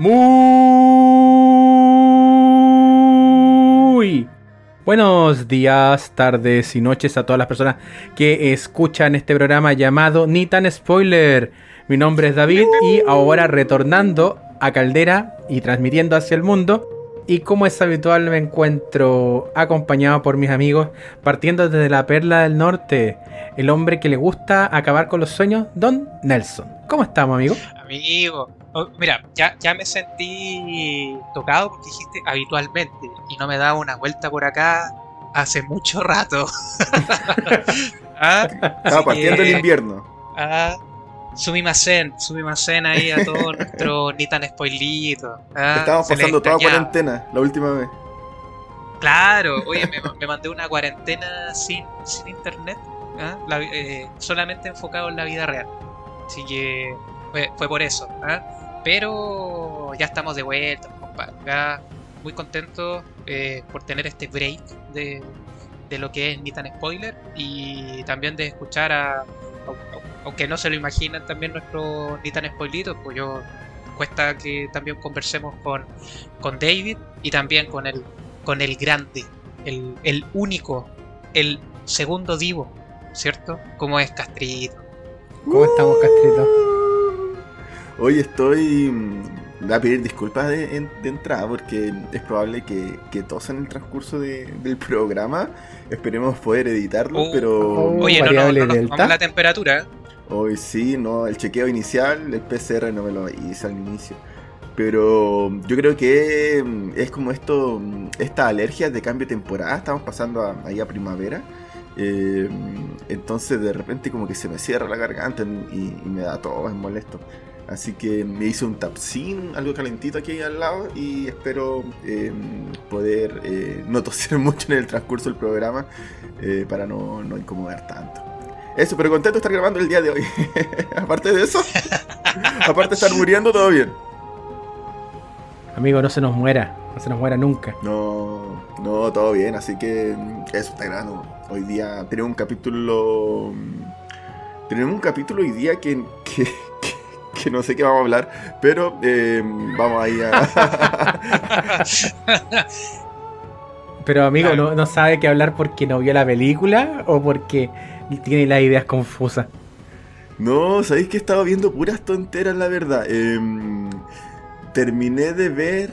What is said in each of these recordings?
Muy buenos días, tardes y noches a todas las personas que escuchan este programa llamado Ni tan spoiler. Mi nombre es David y ahora retornando a Caldera y transmitiendo hacia el mundo. Y como es habitual me encuentro acompañado por mis amigos partiendo desde la Perla del Norte, el hombre que le gusta acabar con los sueños, Don Nelson. ¿Cómo estamos, amigo? Amigo, mira, ya, ya me sentí tocado porque dijiste habitualmente y no me daba una vuelta por acá hace mucho rato. ¿Ah? Estaba partiendo el invierno. Ah, Sumimasen, Sumimasen ahí a todos nuestros ni tan spoilitos. ¿ah? Estábamos pasando toda cuarentena la última vez. Claro, oye, me, mandé una cuarentena sin, sin internet, ¿ah? eh, solamente enfocado en la vida real. Así que fue, por eso. ¿ah? Pero ya estamos de vuelta, compadre. muy contento eh, por tener este break de, de lo que es ni tan spoiler y también de escuchar a, aunque no se lo imaginan también nuestros ni tan spoilitos, pues yo cuesta que también conversemos con, con David y también con el, con el grande, el, el único, el segundo divo, ¿cierto? Como es Castrito. ¿Cómo estamos, Castrito? Hoy estoy. Voy a pedir disculpas de, entrada porque es probable que, que todos en el transcurso del programa. Esperemos poder editarlo, oh, pero. Oh, oye, no, no, no, no, la temperatura. Hoy sí, no, el chequeo inicial, el PCR no me lo hice al inicio. Pero yo creo que es como esto, esta alergia de cambio de temporada. Estamos pasando ahí a primavera. Eh, entonces de repente como que se me cierra la garganta y, y me da todo, es molesto. Así que me hice un tapsin, algo calentito aquí al lado y espero eh, poder eh, no toser mucho en el transcurso del programa eh, para no, no, incomodar tanto. Eso, pero contento de estar grabando el día de hoy. aparte de eso, aparte de estar muriendo, todo bien. Amigo, no se nos muera, no se nos muera nunca. No, no, todo bien, así que eso está grabando. Hoy día tenemos un capítulo... Tenemos un capítulo hoy día que, que que no sé qué vamos a hablar, pero eh, vamos ahí a... pero amigo, ¿no, ¿no sabe qué hablar porque no vio la película o porque tiene las ideas confusas? No, sabéis que he estado viendo puras tonteras, la verdad. Em, terminé de ver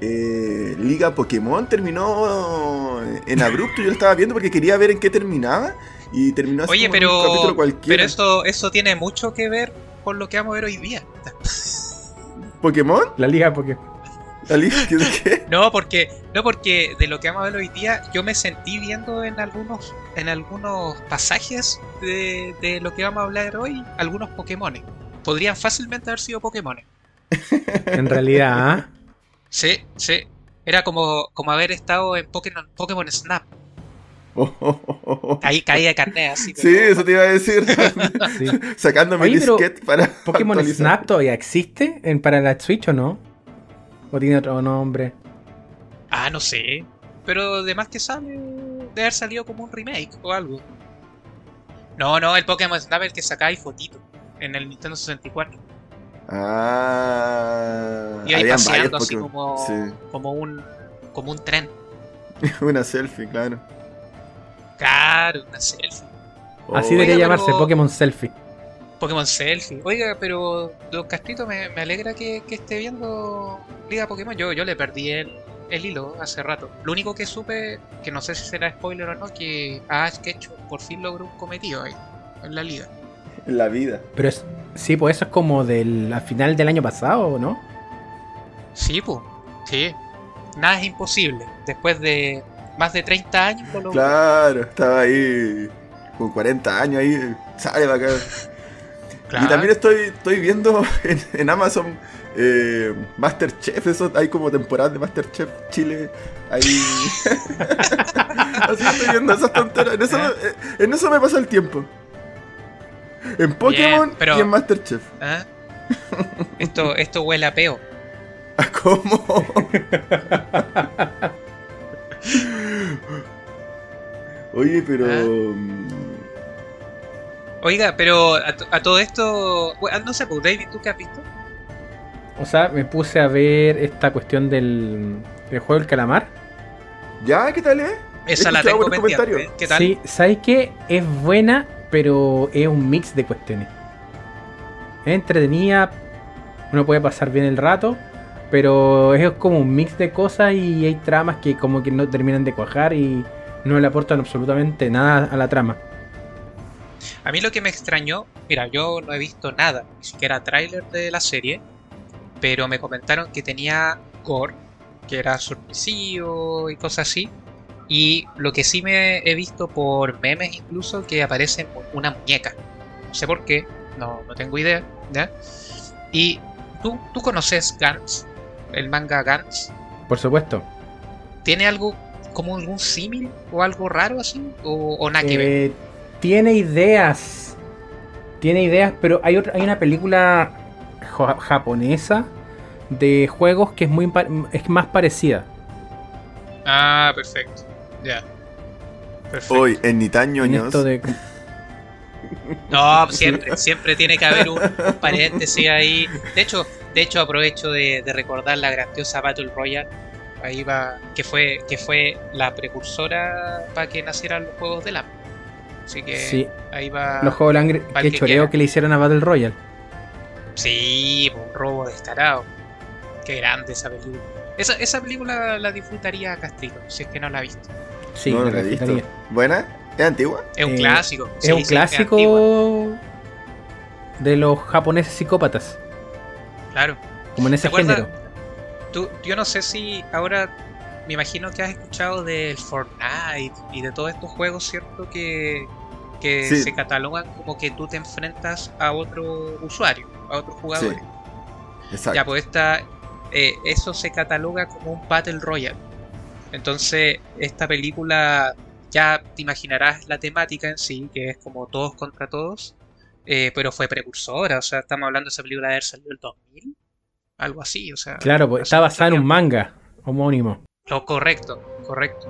eh, Liga Pokémon, terminó en abrupto. Yo lo estaba viendo porque quería ver en qué terminaba. Y terminó así Oye, pero, un capítulo cualquiera. Pero esto, eso tiene mucho que ver por lo que vamos a ver hoy día. ¿Pokémon? La liga Pokémon. ¿La liga de qué? No, porque, no, porque de lo que vamos a ver hoy día, yo me sentí viendo en algunos, en algunos pasajes de, de lo que vamos a hablar hoy, algunos Pokémon. Podrían fácilmente haber sido Pokémon. en realidad, ¿ah? Sí, sí. Era como, como haber estado en Pokémon, Pokémon Snap. Ahí caía de carnet así. Sí, eso te iba a decir. Sacando mi disquete para. ¿Pokémon Snap todavía existe en, para la Switch o no? ¿O tiene otro nombre? Ah, no sé. Pero además que sale. Debe haber salido como un remake o algo. No, no, el Pokémon Snap es el que sacáis fotito en el Nintendo 64. Ah. Y ahí paseando así como, como un como un tren. Una selfie, claro. Claro, una selfie. Así debería llamarse Pokémon Selfie. Pokémon Selfie. Oiga, pero Don Castrito me, alegra que, esté viendo Liga Pokémon. Yo, yo le perdí el, el hilo hace rato. Lo único que supe, que no sé si será spoiler o no, que Ash Ketchum por fin logró un cometido ahí, en la liga. En la vida. Pero es, sí, pues eso es como del la final del año pasado, ¿no? Sí, pues, sí. Nada es imposible. Después de más de 30 años. Claro, estaba ahí con 40 años ahí, sale acá. Y también estoy, estoy viendo en, Amazon eh, Masterchef, eso hay como temporada de Masterchef Chile. Ahí. Así estoy viendo esas tonteras. En eso, eh, en eso me pasa el tiempo. En Pokémon y en Masterchef. ¿Ah? Esto, esto huele a peo. ¿A cómo? Oye, pero. ¿Ah? Mm, Oiga, pero a, todo esto. no sé, pues, David, ¿tú qué has visto? O sea, me puse a ver esta cuestión del, del juego del calamar. ¿Ya? ¿Qué tal, eh? Esa la tengo comentarios. ¿Qué tal? Sí, ¿sabes qué? Es buena, pero es un mix de cuestiones. Es entretenida, uno puede pasar bien el rato, pero es como un mix de cosas y hay tramas que como que no terminan de cuajar y no le aportan absolutamente nada a la trama. A mí lo que me extrañó, mira, yo no he visto nada, ni siquiera tráiler de la serie, pero me comentaron que tenía gore, que era sorpresivo y cosas así. Y lo que sí me he visto por memes incluso, que aparece una muñeca. No sé por qué, no, tengo idea. ¿ya? Y tú, tú conoces Gantz, el manga Gantz. Por supuesto. ¿Tiene algo como algún símil o algo raro así? ¿O, o nada que ver? Eh, tiene ideas. Tiene ideas, pero hay, otra, hay una película ja- japonesa de juegos que es, muy, es más parecida. Ah, perfecto. Ya. Perfecto. Hoy, en Nitan En ñoños. esto de, No, siempre, siempre tiene que haber un, un paréntesis ahí. De hecho, de hecho aprovecho de, de recordar la grandiosa Battle Royale. Ahí va, que fue, que fue la precursora para que nacieran los juegos de la. Así que sí, ahí va. los juegos que que choreo quiera. que le hicieron a Battle Royale. Sí, un robo descarado. Qué grande esa película. Esa, esa película la disfrutaría Castrito, si es que no la ha visto. Sí, no, no la he visto. ¿Buena? ¿Es antigua? Es un Eh, clásico. Es sí, un sí, clásico de los japoneses psicópatas, claro. como en ese género. Tú, yo no sé si ahora me imagino que has escuchado del Fortnite y de todos estos juegos, ¿cierto? Que, que Sí. se catalogan como que tú te enfrentas a otro usuario, a otro jugador. Sí. Exacto. Ya, pues esta, eh, eso se cataloga como un Battle Royale. Entonces, esta película, ya te imaginarás la temática en sí, que es como todos contra todos, eh, pero fue precursora, o sea, estamos hablando de esa película de haber salido el 2000, algo así, o sea. Claro, pues, está basada en un manga homónimo. Lo correcto, correcto.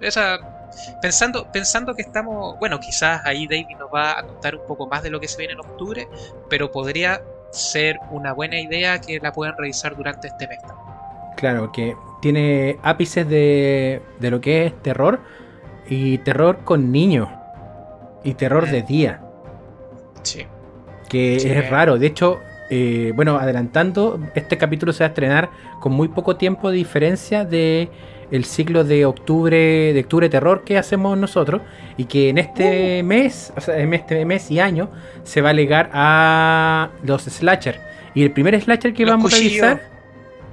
Esa, pensando, pensando que estamos, bueno, quizás ahí David nos va a contar un poco más de lo que se viene en octubre, pero podría ser una buena idea que la puedan revisar durante este mes. Claro, que tiene ápices de, de lo que es terror y terror con niños y terror de día, Sí. que Sí. es raro. De hecho, eh, bueno, adelantando, este capítulo se va a estrenar con muy poco tiempo de diferencia de el ciclo de octubre de octubre terror que hacemos nosotros y que en este mes, o sea, en este mes y año se va a legar a los slasher y el primer slasher que Los vamos cuchillos. a revisar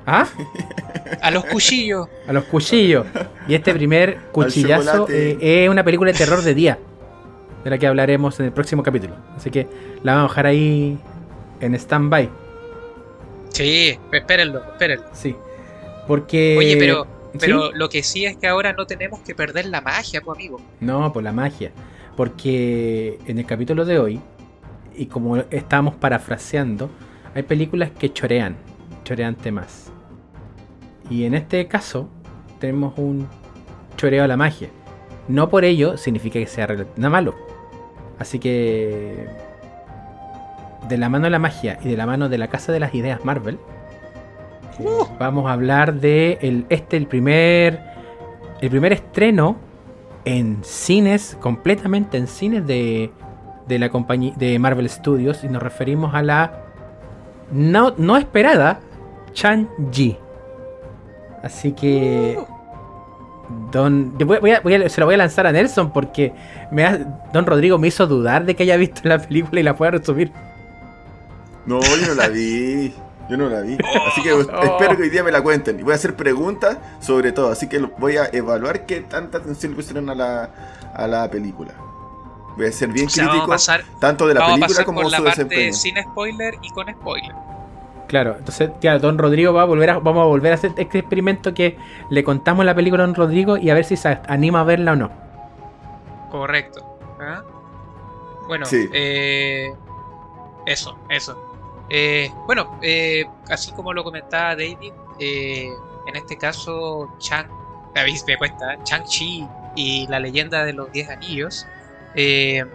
¿Ah? A los cuchillos. A los cuchillos. Y este primer cuchillazo eh, es una película de terror de día. De la que hablaremos en el próximo capítulo. Así que la vamos a dejar ahí en stand-by. Sí, espérenlo, espérenlo. Sí. Porque. Oye, pero, ¿sí? pero lo que sí es que ahora no tenemos que perder la magia, pues amigo. No, por la magia. Porque en el capítulo de hoy, y como estábamos parafraseando, hay películas que chorean. Chorean temas. Y en este caso, tenemos un choreo a la magia. No por ello significa que sea nada malo. Así que. De la mano de la magia y de la mano de la Casa de las Ideas Marvel. eh, Vamos a hablar de el, este, el primer. El primer estreno en cines, completamente en cines de, de la compañía de Marvel Studios. Y nos referimos a la no, no esperada Chan-Ji. Así que. Don. yo voy- voy a- voy a- se lo voy a lanzar a Nelson porque me ha- Don Rodrigo me hizo dudar de que haya visto la película y la pueda resumir. No, yo no la vi. Yo no la vi. Así que Oh. espero que hoy día me la cuenten. Y voy a hacer preguntas sobre todo. Así que voy a evaluar qué tanta atención le pusieron a la, a la película. Voy a ser bien O sea, crítico, pasar, tanto de la película como la su parte desempeño. sin spoiler y con spoiler. Claro, entonces, ya, Don Rodrigo va a volver a, vamos a volver a hacer este experimento que le contamos la película a Don Rodrigo y a ver si se anima a verla o no. Correcto. ¿ah? Bueno, Sí. eh, eso, eso. Eh, bueno, eh, así como lo comentaba David, eh, en este caso, Chang, mí me cuesta, Chang-Chi y la leyenda de los Diez Anillos, eh,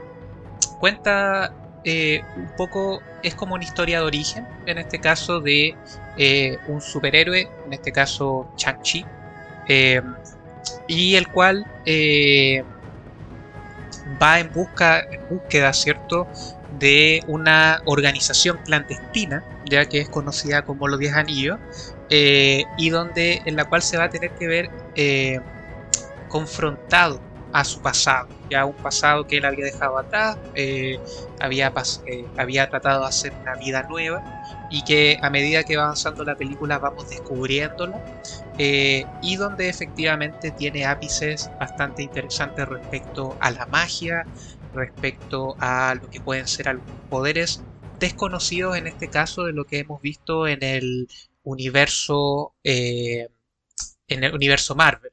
cuenta eh, un poco es como una historia de origen, en este caso de eh, un superhéroe, en este caso Chang-Chi, eh, y el cual va en busca, búsqueda, ¿cierto?, de una organización clandestina, ya que es conocida como los Diez Anillos, y donde en la cual se va a tener que ver confrontado a su pasado, ya un pasado que él había dejado atrás, eh, había, eh, había tratado de hacer una vida nueva y que a medida que va avanzando la película vamos descubriéndolo eh, y donde efectivamente tiene ápices bastante interesantes respecto a la magia, respecto a lo que pueden ser algunos poderes desconocidos en este caso de lo que hemos visto en el universo en el universo Marvel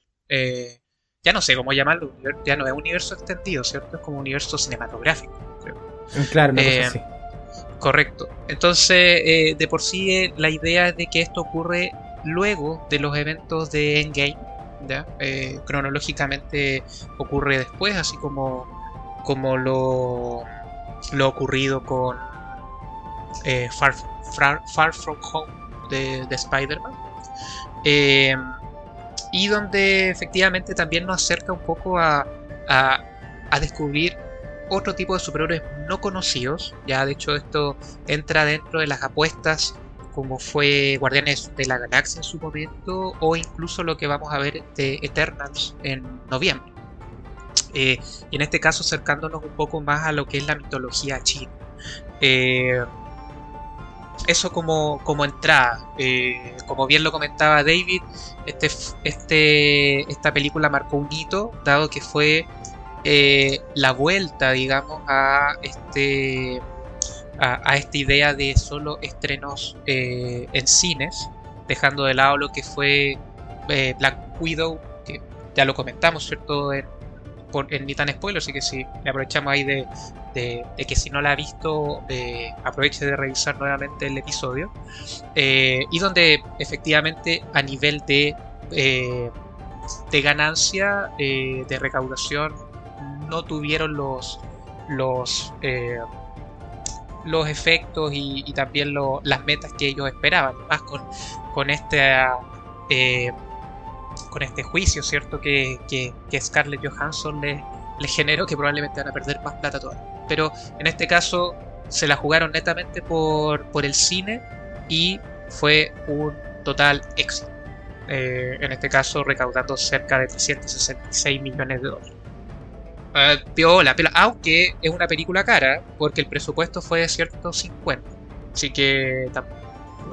ya no sé cómo llamarlo, ya no es universo extendido, ¿cierto? Es como universo cinematográfico. Mm, claro, no eh, Correcto. Entonces, eh, de por sí, eh, la idea es de que esto ocurre luego de los eventos de Endgame. ¿ya? cronológicamente ocurre después, así como, como lo, lo ocurrido con Far, Far, From Home de, de Spider-Man y donde efectivamente también nos acerca un poco a, a, descubrir otro tipo de superhéroes no conocidos. Ya de hecho esto entra dentro de las apuestas como fue Guardianes de la Galaxia en su momento o incluso lo que vamos a ver de Eternals en noviembre. Eh, y en este caso acercándonos un poco más a lo que es la mitología china. Eh, eso como, como entrada. Eh, como bien lo comentaba David, este, este, esta película marcó un hito, dado que fue eh, la vuelta, digamos, a este a, esta idea de solo estrenos eh, en cines, dejando de lado lo que fue Black Widow, que ya lo comentamos, ¿cierto? Ni tan spoiler, así que si le aprovechamos ahí de, de, que si no la ha visto eh, aproveche de revisar nuevamente el episodio eh, y donde efectivamente a nivel de, eh, de ganancia de recaudación no tuvieron los los los efectos y, también las metas que ellos esperaban más con, con este con este juicio cierto que, Scarlett Johansson le, generó que probablemente van a perder más plata todavía pero en este caso se la jugaron netamente por, el cine y fue un total éxito. Eh, en este caso recaudando cerca de 366 millones de dólares. Uh, la aunque es una película cara, porque el presupuesto fue de 150. Así que,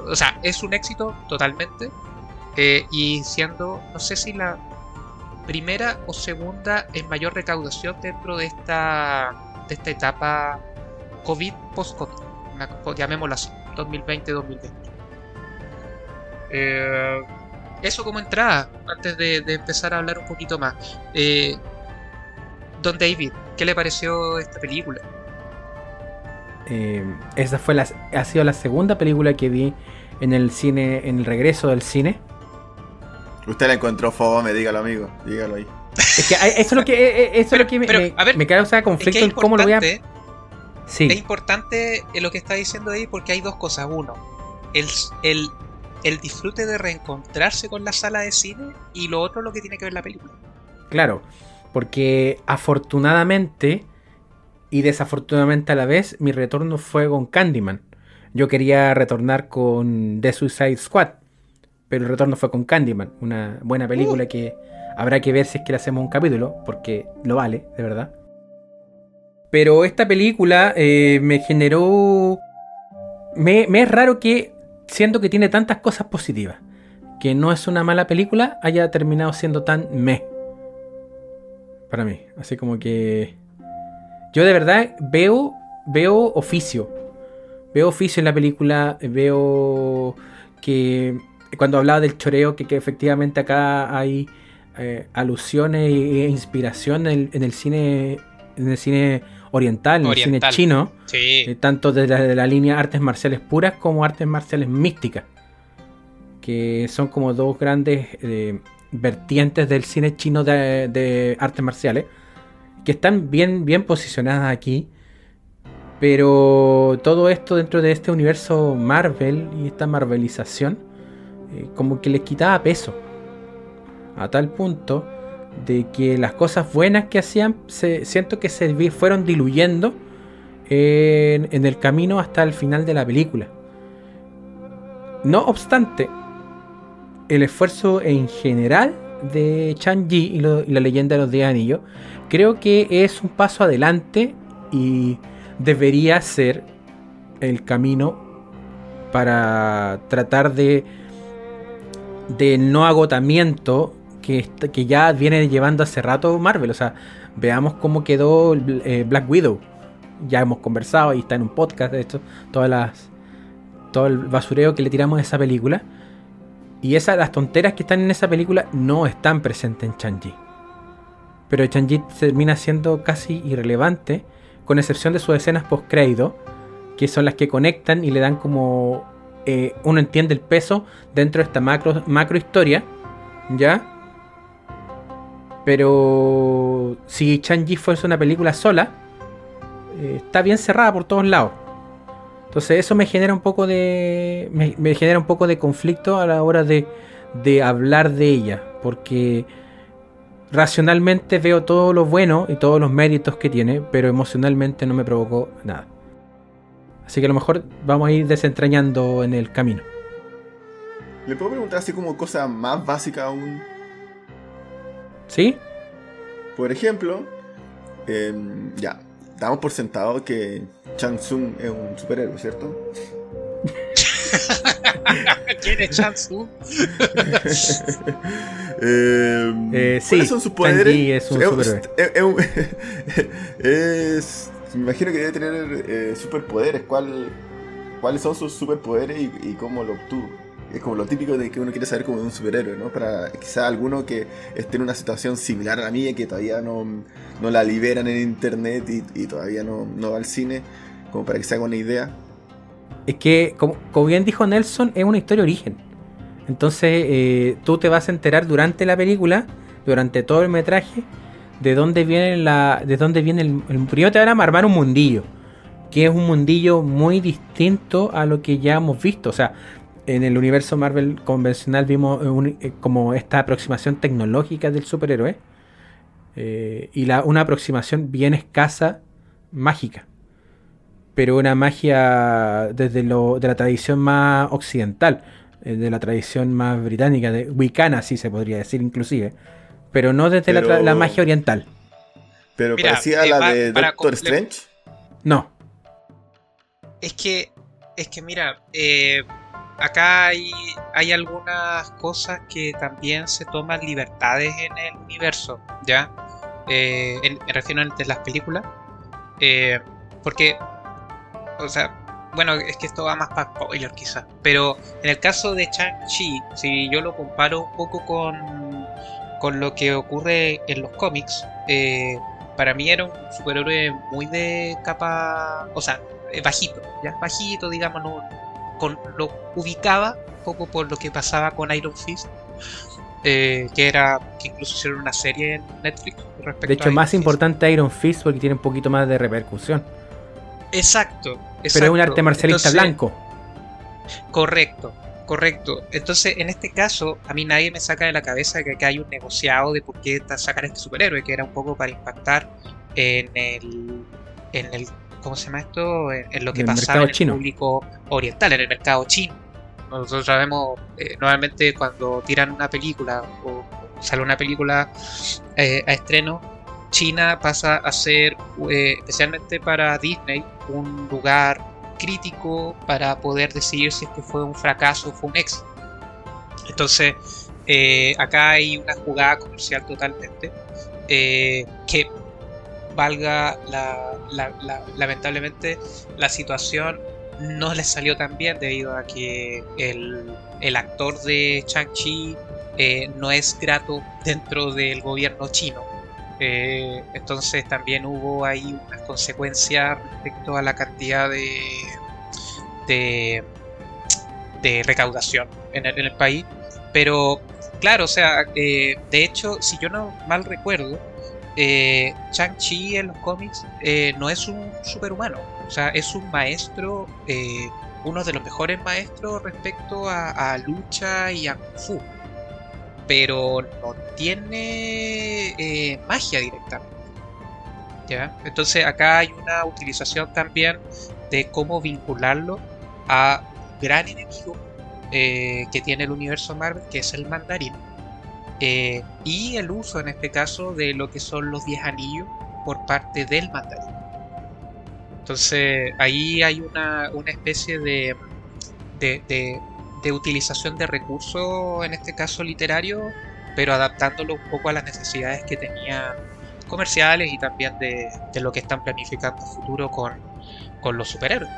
o sea, es un éxito totalmente. Eh, y siendo, no sé si la primera o segunda en mayor recaudación dentro de esta de esta etapa COVID, post-COVID, llamémosla así, 2020-2020. Eh, eso como entrada, antes de, empezar a hablar un poquito más. Eh, Don David, ¿qué le pareció esta película? Eh, esa fue la, ha sido la segunda película que vi en el cine, en el regreso del cine. Usted la encontró fome, dígalo amigo, dígalo ahí. Es que eso es lo que, eh, eh, eso es lo que me, me, causa conflicto en cómo lo voy a. Sí. Es importante lo que está diciendo ahí porque hay dos cosas. Uno, el, el, el disfrute de reencontrarse con la sala de cine y lo otro lo que tiene que ver la película. Claro, porque afortunadamente y desafortunadamente a la vez mi retorno fue con Candyman. Yo quería retornar con The Suicide Squad, pero el retorno fue con Candyman, una buena película uh. que Habrá que ver si es que le hacemos un capítulo, porque lo vale, de verdad. Pero esta película eh, me generó... Me, es raro que, siendo que tiene tantas cosas positivas, que no es una mala película, haya terminado siendo tan me. Para mí. Así como que... Yo de verdad veo, veo oficio. Veo oficio en la película. Veo que cuando hablaba del choreo, que efectivamente acá hay eh, alusiones e inspiración en el, cine en el cine oriental, en el cine chino, eh, tanto de la, línea artes marciales puras como artes marciales místicas, que son como dos grandes eh, vertientes del cine chino de, artes marciales, que están bien, bien posicionadas aquí. Pero todo esto dentro de este universo Marvel y esta marvelización, eh, como que les quitaba peso. A tal punto de que las cosas buenas que hacían, se, siento que se fueron diluyendo en, el camino hasta el final de la película. No obstante, el esfuerzo en general de Chang-Chi y, la leyenda de los 10 anillos, creo que es un paso adelante y debería ser el camino para tratar de de no agotamiento que, que ya viene llevando hace rato Marvel. O sea, veamos cómo quedó eh, Black Widow. Ya hemos conversado y está en un podcast de todas las todo el basureo que le tiramos a esa película. Y esas, las tonteras que están en esa película no están presentes en Changi. Pero Changi termina siendo casi irrelevante, con excepción de sus escenas post-crédito, que son las que conectan y le dan como. Eh, uno entiende el peso dentro de esta macro, macro historia, ¿ya? Pero si Changi fuese una película sola, eh, está bien cerrada por todos lados. Entonces eso me genera un poco de. Me, genera un poco de conflicto a la hora de, de hablar de ella. Porque racionalmente veo todo lo bueno y todos los méritos que tiene, pero emocionalmente no me provocó nada. Así que a lo mejor vamos a ir desentrañando en el camino. ¿Le puedo preguntar así como cosa más básica aún? ¿Sí? Por ejemplo, em, ya, damos por sentado que Chang Tsung es un superhéroe, ¿cierto? ¿Quién es Chang Tsung? Em, eh, sí, ¿Cuáles son sus poderes? es un superhéroe. Es, me imagino que debe tener eh, superpoderes. ¿Cuál, ¿Cuáles son sus superpoderes y, y cómo lo obtuvo? es como lo típico de que uno quiere saber como de un superhéroe, ¿no? Para quizá alguno que esté en una situación similar a la mía, que todavía no, no la liberan en internet y, todavía no, va al cine, como para que se haga una idea. Es que, como, bien dijo Nelson, es una historia de origen. Entonces, eh, tú te vas a enterar durante la película, durante todo el metraje, de dónde viene la. de dónde viene el. el primero te van a armar un mundillo. Que es un mundillo muy distinto a lo que ya hemos visto. O sea, en el universo Marvel convencional vimos eh, como esta aproximación tecnológica del superhéroe eh, y la, una aproximación bien escasa mágica pero una magia desde lo, de la tradición más occidental eh, de la tradición más británica de wicana si se podría decir inclusive pero no desde la, magia oriental pero parecía la de Doctor Strange no es que es que mira eh, acá hay, hay algunas cosas que también se toman libertades en el universo, ¿ya? Eh, me refiero a las películas. Eh, porque, o sea, bueno, es que esto va más para spoiler quizás. Pero en el caso de Chang-Chi, si yo lo comparo un poco con, con lo que ocurre en los cómics, eh, para mí era un superhéroe muy de capa, o sea, bajito, ya, bajito, digamos, no, lo ubicaba un poco por lo que pasaba con Iron Fist. Eh, que era que incluso hicieron una serie en Netflix respecto de hecho más importante Iron Fist porque tiene un poquito más de repercusión. Exacto, pero es un arte marcialista blanco. correcto correcto entonces en este caso a mí nadie me saca de la cabeza que acá hay un negociado de por qué sacar este superhéroe que era un poco para impactar en el en el ¿cómo se llama esto? En, lo que pasaba en el público oriental, en el mercado chino. Nosotros sabemos, eh, normalmente cuando tiran una película o sale una película eh, a estreno, China pasa a ser, eh, especialmente para Disney, un lugar crítico para poder decidir si es que fue un fracaso o fue un éxito. Entonces, acá hay una jugada comercial totalmente que valga la, lamentablemente la situación no les salió tan bien debido a que el, actor de Chang-Chi eh, no es grato dentro del gobierno chino. Eh, entonces también hubo ahí unas consecuencias respecto a la cantidad de, de, recaudación en el, país. Pero claro, o sea, eh, de hecho, si yo no mal recuerdo, eh, Chang-Chi en los cómics eh, no es un superhumano. O sea, es un maestro, uno de los mejores maestros respecto a, lucha y a Kung Fu. Pero no tiene eh, magia directamente. ¿Ya? Entonces acá hay una utilización también de cómo vincularlo a un gran enemigo eh, que tiene el universo Marvel, que es el mandarín. y el uso en este caso de lo que son los 10 anillos por parte del mandarín. Entonces ahí hay una, especie de, de, utilización de recursos, en este caso literario, pero adaptándolo un poco a las necesidades que tenían comerciales y también de, lo que están planificando futuro con, los superhéroes.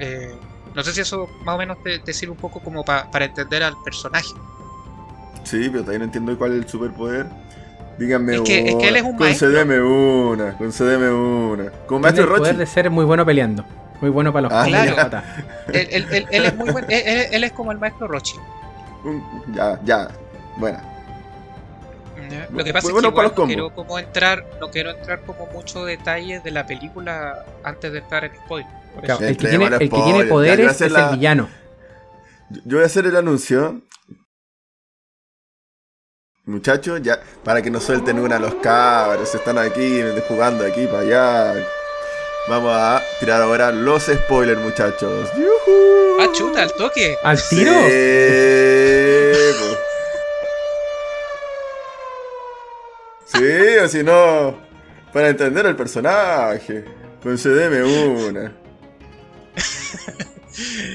Eh, no sé si eso más o menos te, sirve un poco como para entender al personaje. Sí, pero no entiendo cuál es el superpoder. Díganme es que, es que él es un maestro. Concédeme una, concédeme una. Con maestro Rochi. poder de ser muy bueno peleando. Muy bueno para los ah, claro. él, él, él, es muy bueno. Él, es como el maestro Rochi. Ya, ya. Bueno. Lo que pasa es que igual no quiero como entrar, no quiero entrar como muchos detalles de la película antes de estar en spoiler. el, que tiene, el, que tiene, poderes es el villano. Yo voy a hacer el anuncio Muchachos, ya, para que no suelten una los cabros, están aquí jugando aquí para allá. Vamos a tirar ahora los spoilers, muchachos. Ah, chuta, al toque. ¿Al tiro? Sí, o si no, para entender el personaje. Concedeme una.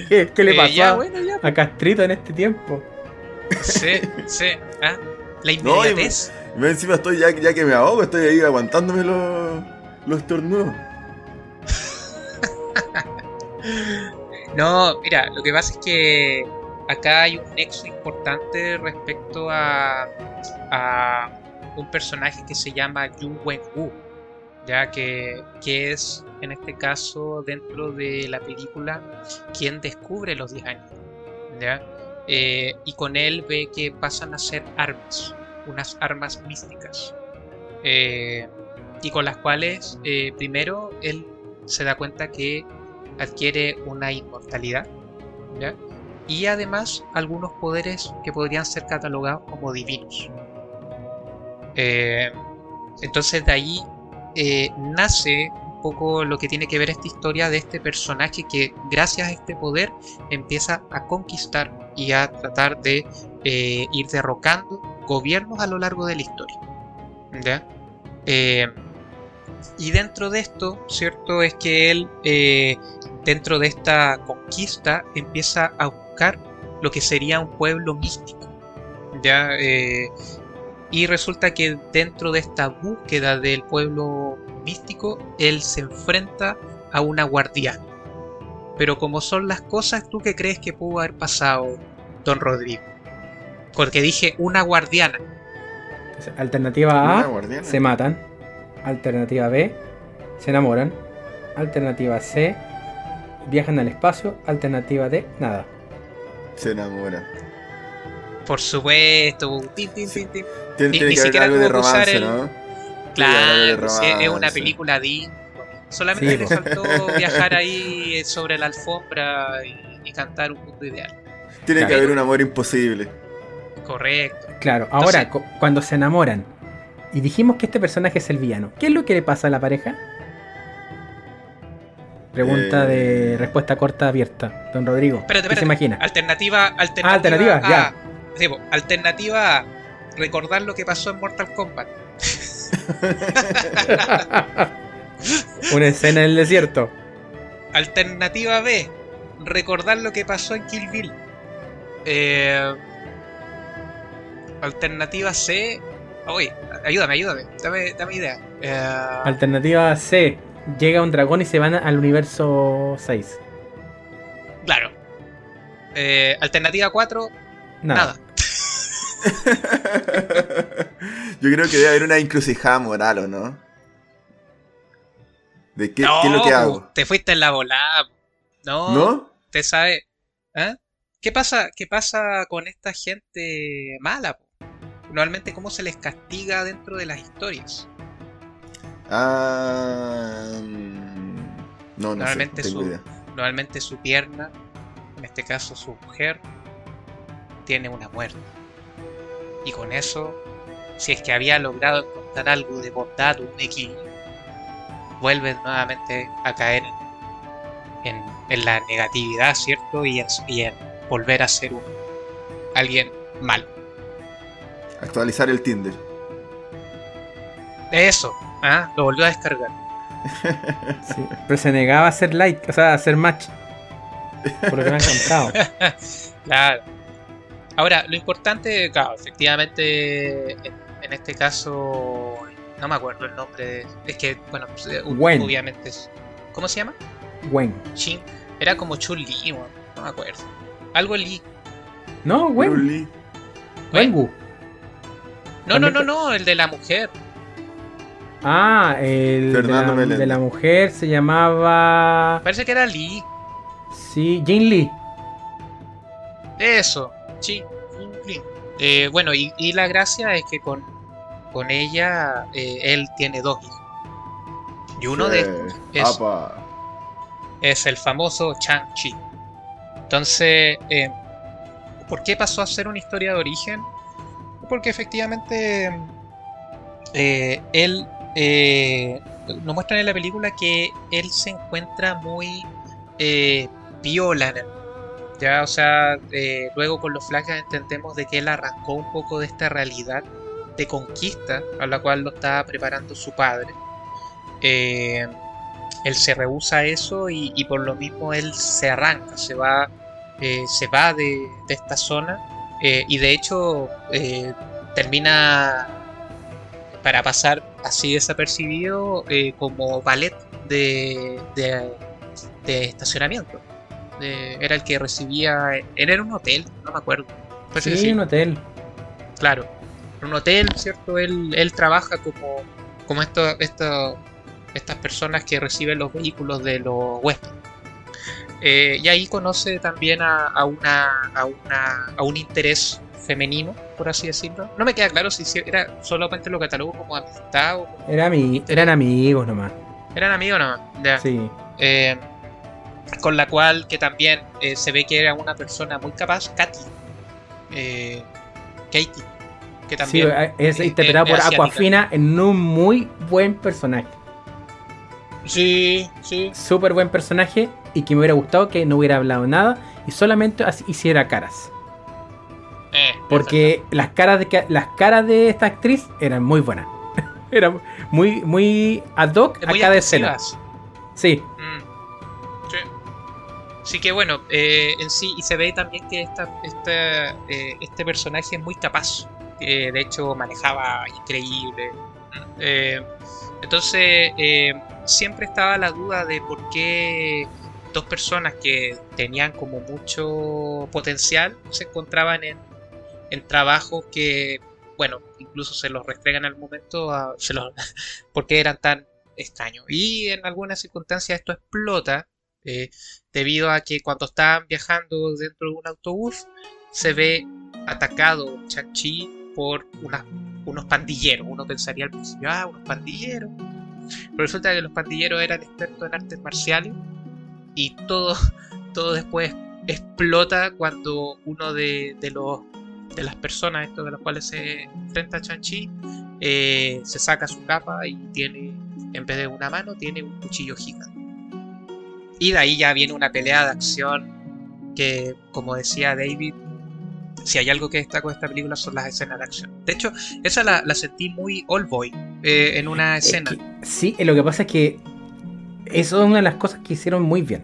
¿Qué, le pasó pues. a Castrito en este tiempo? Sí, sí. ¿ah? La inmediatez. No, encima estoy ya, ya, que me ahogo, estoy ahí aguantándome los, los estornudos. no, mira, lo que pasa es que acá hay un nexo importante respecto a, a un personaje que se llama Yu Wen Wu, ya que, que es en este caso dentro de la película quien descubre los 10 años. ¿ya? Eh, y con él ve que pasan a ser armas, unas armas místicas, eh, y con las cuales eh, primero él se da cuenta que adquiere una inmortalidad, y además algunos poderes que podrían ser catalogados como divinos. Entonces de ahí nace un poco lo que tiene que ver esta historia de este personaje que gracias a este poder empieza a conquistar y a tratar de eh, ir derrocando gobiernos a lo largo de la historia. Eh, y dentro de esto, cierto es que él, eh, dentro de esta conquista, empieza a buscar lo que sería un pueblo místico. ¿ya? Y resulta que dentro de esta búsqueda del pueblo místico, él se enfrenta a una guardiana. Pero como son las cosas, ¿tú qué crees que pudo haber pasado, don Rodrigo? Porque dije una guardiana. Alternativa A, se matan. Alternativa B, se enamoran. Alternativa C, viajan al espacio. Alternativa D, nada. Se enamoran. Por supuesto. Tin, tin, tin, Ni, siquiera algo de romance, ¿no? Claro, es una película de Solamente le faltó viajar ahí sobre la alfombra y, cantar un mundo ideal. Tiene que haber un amor imposible. Correcto. Claro, ahora cuando se enamoran y dijimos que este personaje es el villano, ¿qué es lo que le pasa a la pareja? Pregunta de eh. respuesta corta abierta, don Rodrigo. ¿Qué se imagina? Alternativa, alternativa, ah, alternativa, ya. Alternativa A, recordar lo que pasó en Mortal Kombat. Una escena en el desierto. Alternativa B. Recordar lo que pasó en Kill Bill. Eh, alternativa C. Oye, ayúdame, ayúdame. Dame, dame idea. Eh, alternativa C. Llega un dragón y se van al universo 6. Claro. Eh, alternativa 4. Nada. Yo creo que debe haber una encrucijada moral, ¿o no? ¿De qué, es lo que hago? Te fuiste en la volada. No. ¿No? Te sabe. ¿eh? ¿Qué pasa, ¿Qué pasa con esta gente mala? Normalmente, ¿cómo se les castiga dentro de las historias? Ah, No, no Normalmente sé, tengo su- idea. Normalmente su pierna, en este caso su mujer, tiene una muerte. Y con eso, si es que había logrado encontrar algo de bondad, un equilibrio, vuelve nuevamente a caer en, en- en la negatividad, ¿cierto? Y en, y en volver a ser un, alguien malo. Actualizar el Tinder. Eso, ¿ah? Lo volvió a descargar. Sí, Pero se negaba a hacer like, o sea, a hacer match. Por lo que me han contado. Claro. Ahora, lo importante, claro, efectivamente, en, en este caso, no me acuerdo el nombre. Es que, bueno, pues, eh, Gwen. obviamente es. ¿Cómo se llama? Gwen. Shin. Era como Chun-Li, weón, no me acuerdo. Algo Li. No, Gwen. Gwen. Wenwu. No, no, no, no, el de la mujer. Ah, el la, de la mujer se llamaba. Parece que era Li. Sí, Jin Lee. Eso, sí, Li. Eh, bueno, y, y la gracia es que con, con ella eh, él tiene dos hijos. Y uno de estos es es el famoso Chang-Chi. Entonces, eh, ¿por qué pasó a ser una historia de origen? Porque efectivamente él nos muestran en la película que él se encuentra muy eh, viola en el. Ya, o sea, eh, luego con los flashbacks entendemos de que él arrancó un poco de esta realidad de conquista a la cual lo estaba preparando su padre. Eh, él se rehúsa a eso y, por lo mismo él se arranca, se va, eh, se va de, esta zona y de hecho termina para pasar así desapercibido como ballet de estacionamiento. Eh, era el que recibía, él era un hotel, no me acuerdo. Parece que Sí, un hotel. Claro, en un hotel, ¿cierto? Él, él trabaja como, como esto, esto- estas personas que reciben los vehículos de los huéspedes. Eh, y ahí conoce también a, a una, a, una, a un interés femenino, por así decirlo. No me queda claro si si era solamente lo catalogo como amistad o como- Era ami- eran amigos nomás. eran amigos no. Ya. Sí. Eh, con la cual que también eh, se ve que era una persona muy capaz, Katy. Eh, Katie. Que Sí, también es eh, interpretado eh, por asiática. Aquafina en un muy buen personaje. Sí, sí. Súper buen personaje y que me hubiera gustado que no hubiera hablado nada y solamente así hiciera caras. Eh, Porque las caras de las caras de esta actriz eran muy buenas. Eran muy muy ad hoc a cada escena. Sí. Sí. Así que bueno, eh, en sí, y se ve también que esta, esta, eh, este personaje es muy capaz. que de hecho, manejaba increíble. Eh, entonces, eh, siempre estaba la duda de por qué dos personas que tenían como mucho potencial se encontraban en, en trabajos que, bueno, incluso se los restregan al momento, a- se porque eran tan extraños. Y en algunas circunstancias esto explota eh, debido a que cuando estaban viajando dentro de un autobús se ve atacado Chang-Chi por unas- unos pandilleros. Uno pensaría al principio, ah, unos pandilleros. Pero resulta que los pandilleros eran expertos en artes marciales y todo, todo después explota cuando uno de, de los de las personas estos de las cuales se enfrenta a Chang-Chi eh, se saca su capa y tiene en vez de una mano tiene un cuchillo gigante y de ahí ya viene una pelea de acción que como decía David si hay algo que destaco de esta película son las escenas de acción de hecho esa la, la sentí muy all boy eh, en una Es escena que- sí, eh, lo que pasa es que eso es una de las cosas que hicieron muy bien.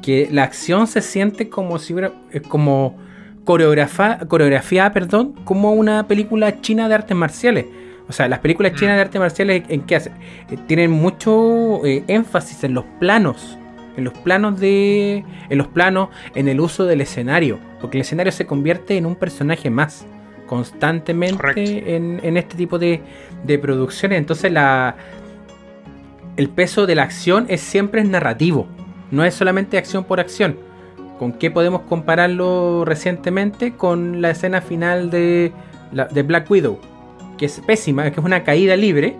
Que la acción se siente como si hubiera. eh, como coreografiada, perdón, como una película china de artes marciales. O sea, las películas Mm. chinas de artes marciales, ¿en qué hacen? Eh, tienen mucho eh, énfasis en los planos. En los planos de. En los planos, en el uso del escenario. Porque el escenario se convierte en un personaje más. Constantemente en, en este tipo de, de producciones. Entonces la. El peso de la acción es siempre narrativo. No es solamente acción por acción. ¿Con qué podemos compararlo recientemente? Con la escena final de, de Black Widow. Que es pésima, que es una caída libre.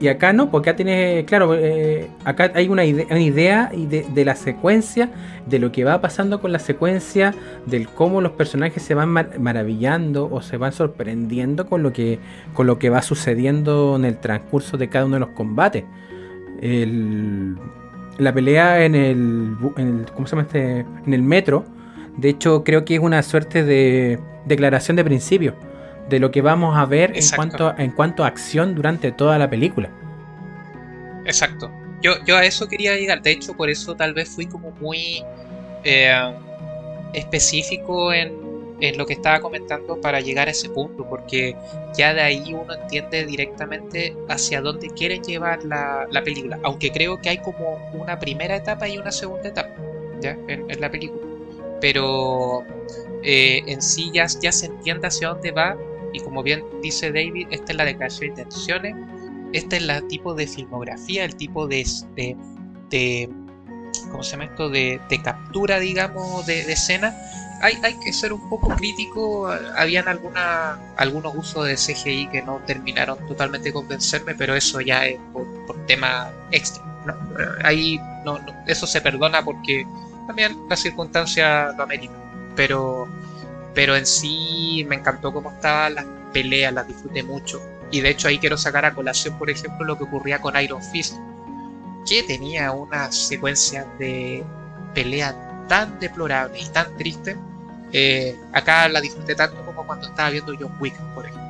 Y acá no, porque acá tiene, claro, eh, acá hay una idea, una idea de, la secuencia, de lo que va pasando con la secuencia, del cómo los personajes se van maravillando o se van sorprendiendo con lo que, con lo que va sucediendo en el transcurso de cada uno de los combates. la pelea en el, ¿cómo se llama este? En el metro, de hecho creo que es una suerte de declaración de principio de lo que vamos a ver en cuanto, en cuanto a acción durante toda la película. Exacto. Yo, yo a eso quería llegar. De hecho, por eso tal vez fui como muy eh, específico en, en, lo que estaba comentando para llegar a ese punto, porque ya de ahí uno entiende directamente hacia dónde quieren llevar la, la película. Aunque creo que hay como una primera etapa y una segunda etapa ¿ya? En, en la película. Pero eh, en sí ya, ya se entiende hacia dónde va y como bien dice David, esta es la declaración de intenciones, este es el tipo de filmografía, el tipo de, de, ¿cómo se llama esto? De, captura, digamos, de, escena. Hay, hay, que ser un poco crítico. Habían alguna, algunos usos de CGI que no terminaron totalmente de convencerme, pero eso ya es por, tema extra. ahí no, eso se perdona porque también la circunstancia lo amerita. Pero pero en sí me encantó cómo estaban las peleas, las disfruté mucho. Y de hecho ahí quiero sacar a colación, por ejemplo, lo que ocurría con Iron Fist, que tenía una secuencia de pelea tan deplorable y tan triste. Eh, acá la disfruté tanto como cuando estaba viendo John Wick, por ejemplo.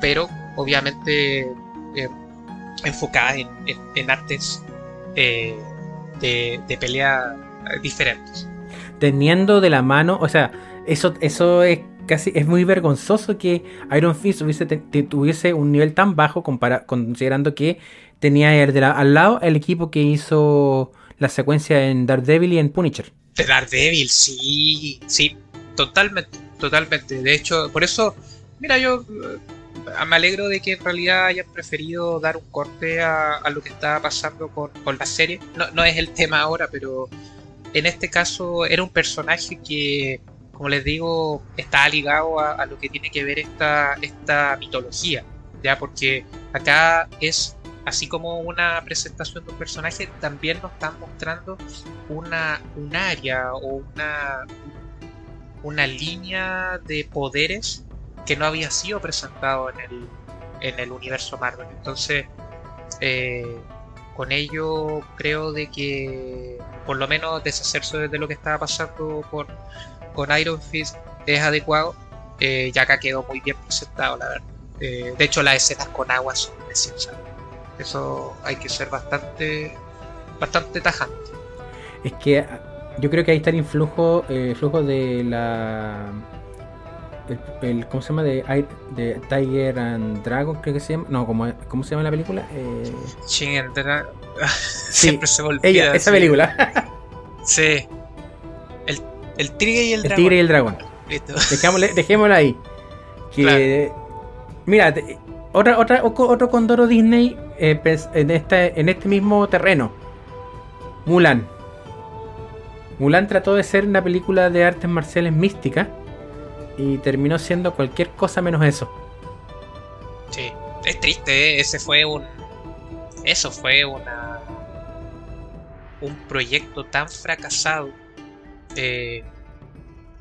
Pero obviamente eh, enfocada en, artes eh, de, de pelea diferentes. Teniendo de la mano, o sea, eso, eso es casi es muy vergonzoso que Iron Fist tuviese un nivel tan bajo considerando que tenía al lado el equipo que hizo la secuencia en Daredevil y en Punisher. De Daredevil, sí, sí, totalmente, totalmente. De hecho, por eso, mira, yo eh, me alegro de que en realidad hayan preferido dar un corte a, lo que estaba pasando con, la serie. No, no es el tema ahora, pero en este caso era un personaje que como les digo, está ligado a, lo que tiene que ver esta, esta mitología, ¿ya? Porque acá es, así como una presentación de un personaje, también nos están mostrando una, un área o una, una línea de poderes que no había sido presentado en el, en el universo Marvel. Entonces, eh, con ello creo de que por lo menos deshacerse de lo que estaba pasando con con Iron Fist es adecuado, eh, ya acá quedó muy bien presentado, la verdad. Eh, de hecho, las escenas con agua son preciosas. Eso hay que ser bastante, bastante tajante. Es que yo creo que ahí está el influjo, eh, flujo de la. El, ¿Cómo se llama? De, de, Tiger and Dragon, creo que se llama. No, ¿cómo, cómo se llama la película? Eh... Siempre se volvió. Ella, esa película. sí. El tigre y el, dragón. tigre y el dragón. Listo. dejémoslo ahí. Mira, otra, otra, otro condoro Disney eh, en, este, en este mismo terreno. Mulan. Mulan trató de ser una película de artes marciales místicas y terminó siendo cualquier cosa menos eso. Sí, es triste, ¿eh? ese fue un. Eso fue una. Un proyecto tan fracasado eh,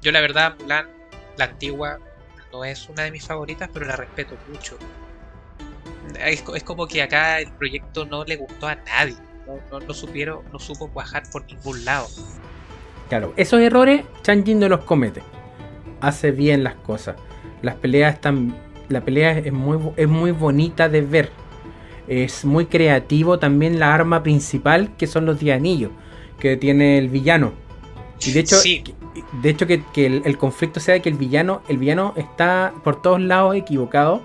yo la verdad, Mulan, la antigua, no es una de mis favoritas, pero la respeto mucho. Es, como que acá el proyecto no le gustó a nadie. No, no, supieron, no supo cuajar por ningún lado. Claro, esos errores Chanjin no los comete. Hace bien las cosas. Las peleas están. La pelea es muy, es muy bonita de ver. Es muy creativo también la arma principal, que son los 10 anillos, que tiene el villano y de hecho, de hecho que, el, conflicto sea que el villano, el villano está por todos lados equivocado,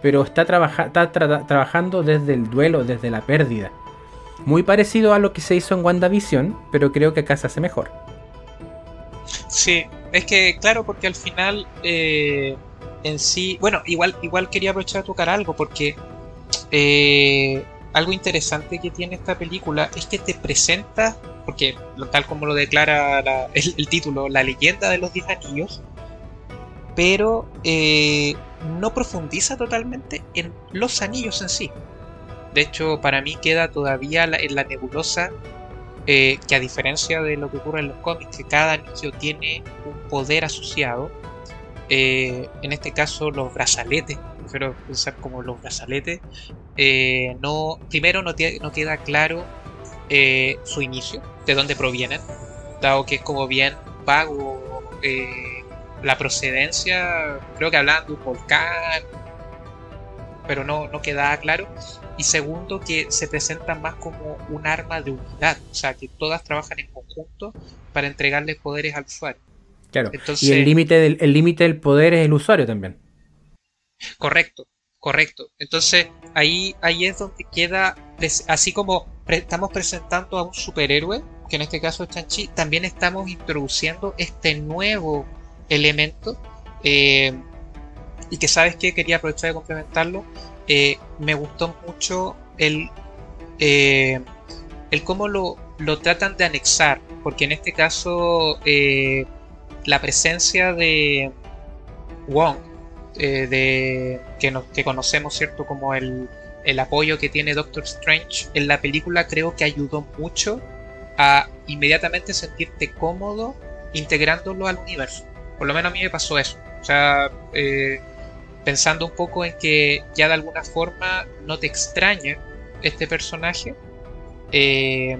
pero está, está trabajando desde el duelo, desde la pérdida. Muy parecido a lo que se hizo en WandaVision, pero creo que acá se hace mejor. Sí, es que claro, porque al final eh, en sí, bueno, igual, igual quería aprovechar a tocar algo, porque eh, algo interesante que tiene esta película es que te presenta porque tal como lo declara el, título, la leyenda de los diez anillos, pero eh, no profundiza totalmente en los anillos en sí. De hecho, para mí queda todavía en la nebulosa eh, que a diferencia de lo que ocurre en los cómics, que cada anillo tiene un poder asociado, eh, en este caso los brazaletes, prefiero pensar como los brazaletes, no, primero no, no queda claro su inicio, de dónde provienen, dado que es como bien vago la procedencia, creo que hablaban de un volcán, pero no, no queda claro y segundo que se presentan más como un arma de unidad, o sea, que todas trabajan en conjunto para entregarle poderes al usuario. Claro. y el límite del, el límite del poder es el usuario también. Correcto, correcto. Entonces ahí, ahí es donde queda, así como estamos presentando a un superhéroe, que en este caso es Chanchi, también estamos introduciendo este nuevo elemento. Eh, y que sabes que quería aprovechar de complementarlo, eh, me gustó mucho el, eh, el cómo lo, lo, tratan de anexar, porque en este caso la presencia de Wong, de, que, que conocemos cierto como el, el apoyo que tiene Doctor Strange en la película creo que ayudó mucho a inmediatamente sentirte cómodo integrándolo al universo. Por lo menos a mí me pasó eso. O sea, eh, pensando un poco en que ya de alguna forma no te extraña este personaje. Eh,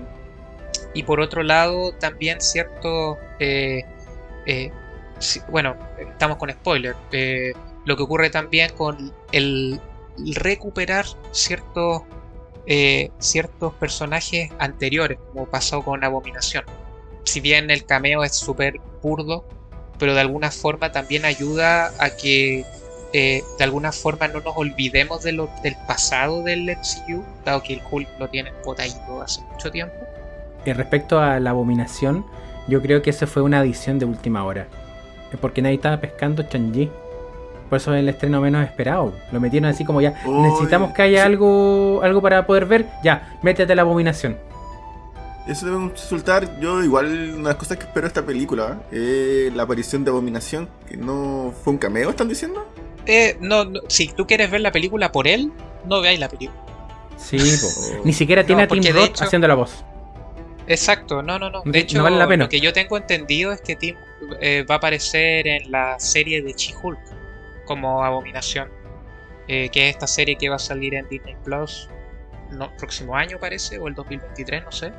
y por otro lado, también cierto... Eh, bueno, estamos con spoiler. lo que ocurre también con el recuperar ciertos, ciertos personajes anteriores, como pasó con Abominación. Si bien el cameo es súper burdo, pero de alguna forma también ayuda a que eh, de alguna forma no nos olvidemos del pasado del MCU, dado que el Hulk lo tiene botadito hace mucho tiempo. Y respecto a la abominación, yo creo que esa fue una adición de última hora. Porque nadie estaba pescando Changi. Por eso es el estreno menos esperado. Lo metieron así como ya. necesitamos que haya algo, algo para poder ver. Ya, métete la abominación. Eso debe resultar, yo igual, una de las cosas que espero de esta película, eh, la aparición de Abominación, que no fue un cameo, ¿están diciendo? Eh, no, si tú quieres ver la película por él, no veáis la película. Sí, ni siquiera tiene a Tim Roth haciendo la voz. Exacto, no, no, no. De hecho, lo que yo tengo entendido es que Tim eh, va a aparecer en la serie de She-Hulk como Abominación. Eh, que es esta serie que va a salir en Disney Plus no, próximo año, parece, o el 2023, no sé.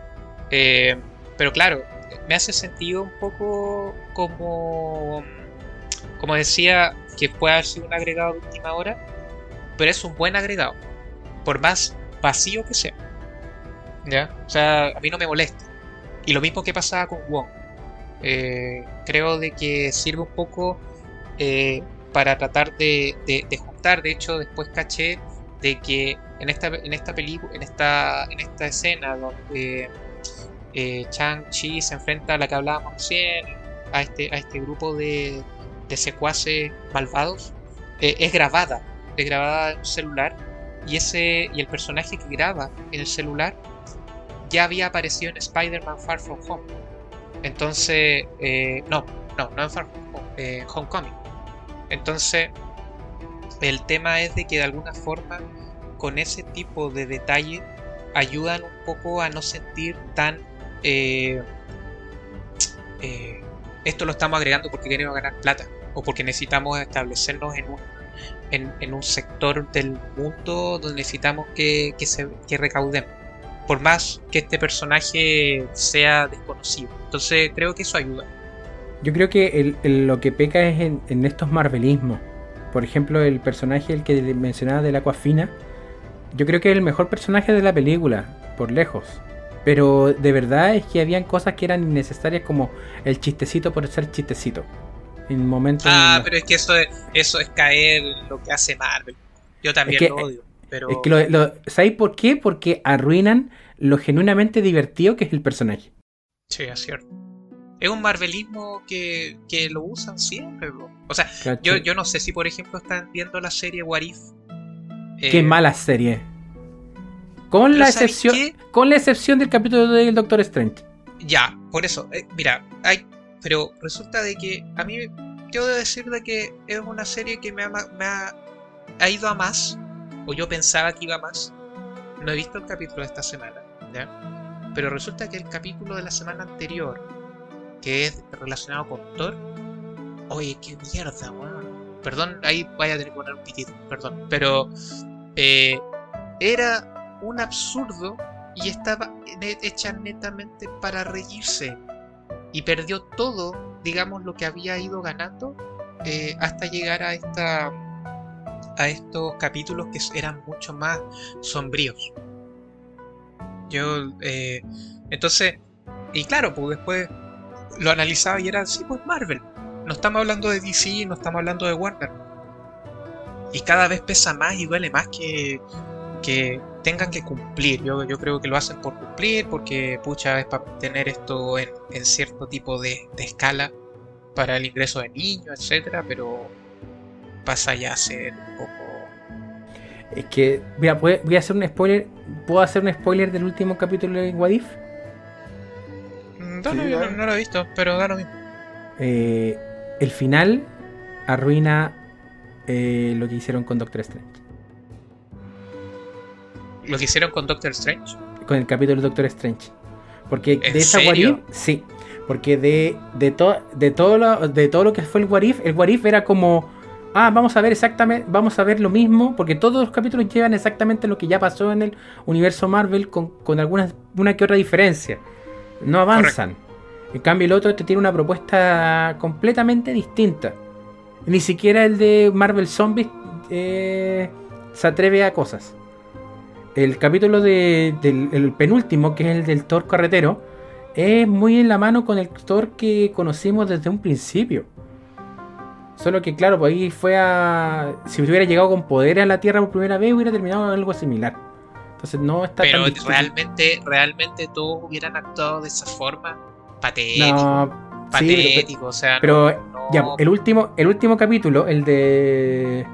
Eh, pero claro, me hace sentido un poco como como decía, que puede haber sido un agregado de última hora, pero es un buen agregado, por más vacío que sea. ¿Ya? O sea, a mí no me molesta. Y lo mismo que pasaba con Wong. Eh, creo de que sirve un poco eh, para tratar de, juntar. De hecho, después caché de que en esta, en esta película, en esta, en esta escena donde eh, Chang-Chi se enfrenta a la que hablábamos recién, a este, a este grupo de, de secuaces malvados eh, es grabada, es grabada en un celular y ese y el personaje que graba en el celular ya había aparecido en Spider-Man Far From Home. Entonces, eh, no, no, no en Far From Home, eh, Homecoming. Entonces, el tema es de que de alguna forma con ese tipo de detalle ayudan un poco a no sentir tan esto lo estamos agregando porque queremos ganar plata o porque necesitamos establecernos en un, en, un sector del mundo donde necesitamos que, se, que recaudemos. Por más que este personaje sea desconocido. Entonces creo que eso ayuda. Yo creo que lo que peca es en, estos marvelismos. Por ejemplo, el personaje el que mencionaba del Aquafina. Yo creo que es el mejor personaje de la película, por lejos. Pero de verdad es que habían cosas que eran innecesarias como el chistecito por ser chistecito. En momentos. Ah, pero es que eso es, eso es caer lo que hace Marvel. Yo también lo odio. Pero... Es que lo, ¿Sabéis por qué? Porque arruinan lo genuinamente divertido que es el personaje. Sí, es cierto. Es un marvelismo que, que lo usan siempre, O sea, yo, yo no sé si, por ejemplo, están viendo la serie What If. Qué eh, mala serie. Con la, excepción, con la excepción del capítulo del Doctor Strange. Ya, por eso. Eh, mira, hay, pero resulta de que a mí, yo debo decir de que es una serie que me ha, me ha, ido a más, o yo pensaba que iba a más. no he visto el capítulo de esta semana, ¿ya? Pero resulta que el capítulo de la semana anterior, que es relacionado con Thor, oye, qué mierda, weón. Perdón, ahí vaya a tener que poner un pitito, perdón. Pero eh, era un absurdo y estaba hecha netamente para reírse. Y perdió todo, digamos, lo que había ido ganando eh, hasta llegar a esta a estos capítulos que eran mucho más sombríos. Yo, eh, entonces, y claro, pues después lo analizaba y era así, pues Marvel. No estamos hablando de DC, no estamos hablando de Warner. Y cada vez pesa más y duele más que, que tengan que cumplir. Yo, yo creo que lo hacen por cumplir, porque pucha, es para tener esto en, cierto tipo de, de, escala para el ingreso de niños, etcétera, pero pasa ya a ser un poco. Es que, mira, voy a hacer un spoiler. ¿Puedo hacer un spoiler del último capítulo de Wadif? Mm, no, no, no, lo he visto, pero da lo mismo. Eh, el final arruina eh, lo que hicieron con Doctor Strange. ¿Lo que hicieron con Doctor Strange? Con el capítulo de Doctor Strange. Porque de esa Warif, sí. Porque de, de, de, todo lo, de todo lo que fue el Warif, el Warif era como. Ah, vamos a ver exactamente, vamos a ver lo mismo, porque todos los capítulos llevan exactamente lo que ya pasó en el universo Marvel con, con alguna una que otra diferencia. No avanzan. En cambio, el otro te tiene una propuesta completamente distinta. Ni siquiera el de Marvel Zombies eh, se atreve a cosas. El capítulo del el penúltimo, que es el del Thor carretero, es muy en la mano con el Thor que conocimos desde un principio. Solo que, claro, pues ahí fue a. Si hubiera llegado con poder a la Tierra por primera vez, hubiera terminado algo similar. Entonces no está Pero realmente, realmente todos hubieran actuado de esa forma patético. patético, o sea. Pero ya, el último, el último capítulo, el de.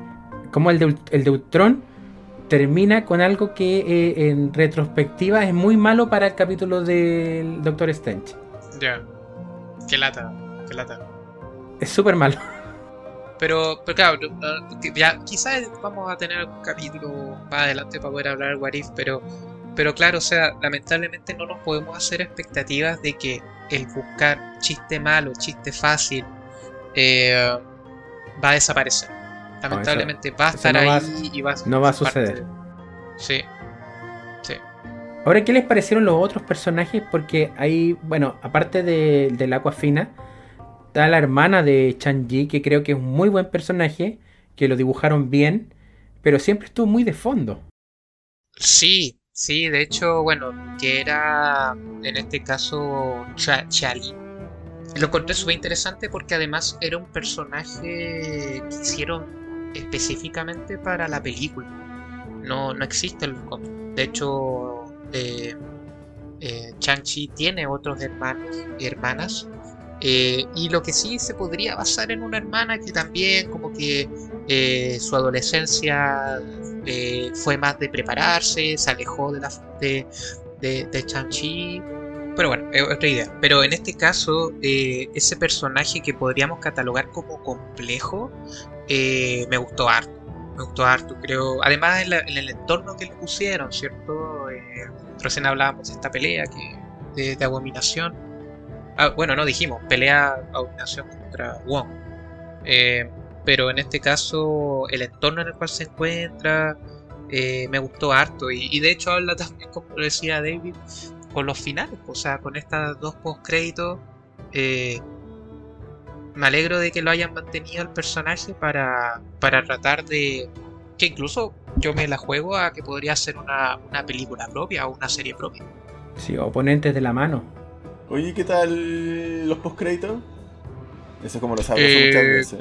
Como el de, el de Ultron, termina con algo que eh, en retrospectiva es muy malo para el capítulo del Doctor Strange. Ya. Qué lata, qué lata. Es súper malo. Pero, pero claro, ya, quizás vamos a tener un capítulo más adelante para poder hablar del Warif, pero, pero claro, o sea, lamentablemente no nos podemos hacer expectativas de que el buscar chiste malo, chiste fácil, eh, va a desaparecer. Lamentablemente va a estar ahí y va a No va a suceder. Sí. Sí. Ahora, ¿qué les parecieron los otros personajes? Porque hay, bueno, aparte de, del Aquafina, está la hermana de Chan-Ji, que creo que es un muy buen personaje, que lo dibujaron bien, pero siempre estuvo muy de fondo. Sí, sí, de hecho, bueno, que era en este caso Chali. Lo encontré súper interesante porque además era un personaje que hicieron específicamente para la película. No, no existe el cómic. De hecho, eh, eh, Chang-Chi tiene otros hermanos y hermanas. Eh, y lo que sí se podría basar en una hermana que también como que su adolescencia fue más de prepararse, se alejó de la de, de, de Chang-Chi. Pero bueno, otra idea. Pero en este caso, ese personaje que podríamos catalogar como complejo eh, me gustó harto. Me gustó harto, creo. Además, en, el entorno que le pusieron, ¿cierto? Eh, recién hablábamos de esta pelea que, de, abominación. Ah, bueno, no dijimos, pelea abominación contra Wong. Eh, pero en este caso, el entorno en el cual se encuentra me gustó harto. Y, de hecho, habla también, como decía David, con los finales, o sea, con estas dos post créditos me alegro de que lo hayan mantenido el personaje para, para tratar de. que incluso yo me la juego a que podría ser una, película propia o una serie propia. Sí, oponentes de la mano. Oye, ¿qué tal los postcréditos? Eso como lo sabes eh, muchas veces.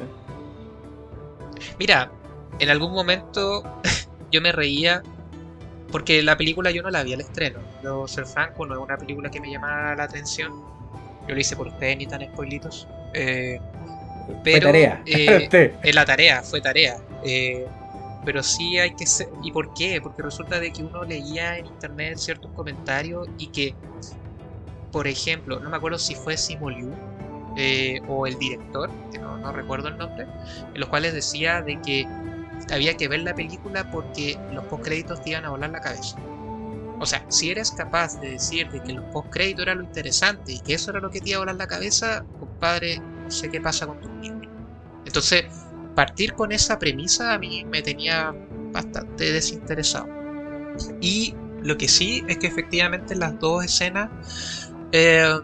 Mira, en algún momento yo me reía porque la película yo no la vi al estreno. Yo, ser franco, no es una película que me llama la atención. Yo lo hice por ustedes, ni tan spoilitos. Eh, pero, fue tarea. Eh, en la tarea, fue tarea. Eh, pero sí hay que ser. ¿Y por qué? Porque resulta de que uno leía en internet ciertos comentarios y que, por ejemplo, no me acuerdo si fue Simoliu o el director, que no, no recuerdo el nombre, en los cuales decía de que había que ver la película porque los postcréditos te iban a volar la cabeza. O sea, si eres capaz de decir que los post-créditos era lo interesante y que eso era lo que te iba a volar la cabeza, compadre, no sé qué pasa con tu libro. Entonces, partir con esa premisa a mí me tenía bastante desinteresado. Y lo que sí es que efectivamente las dos escenas, eh,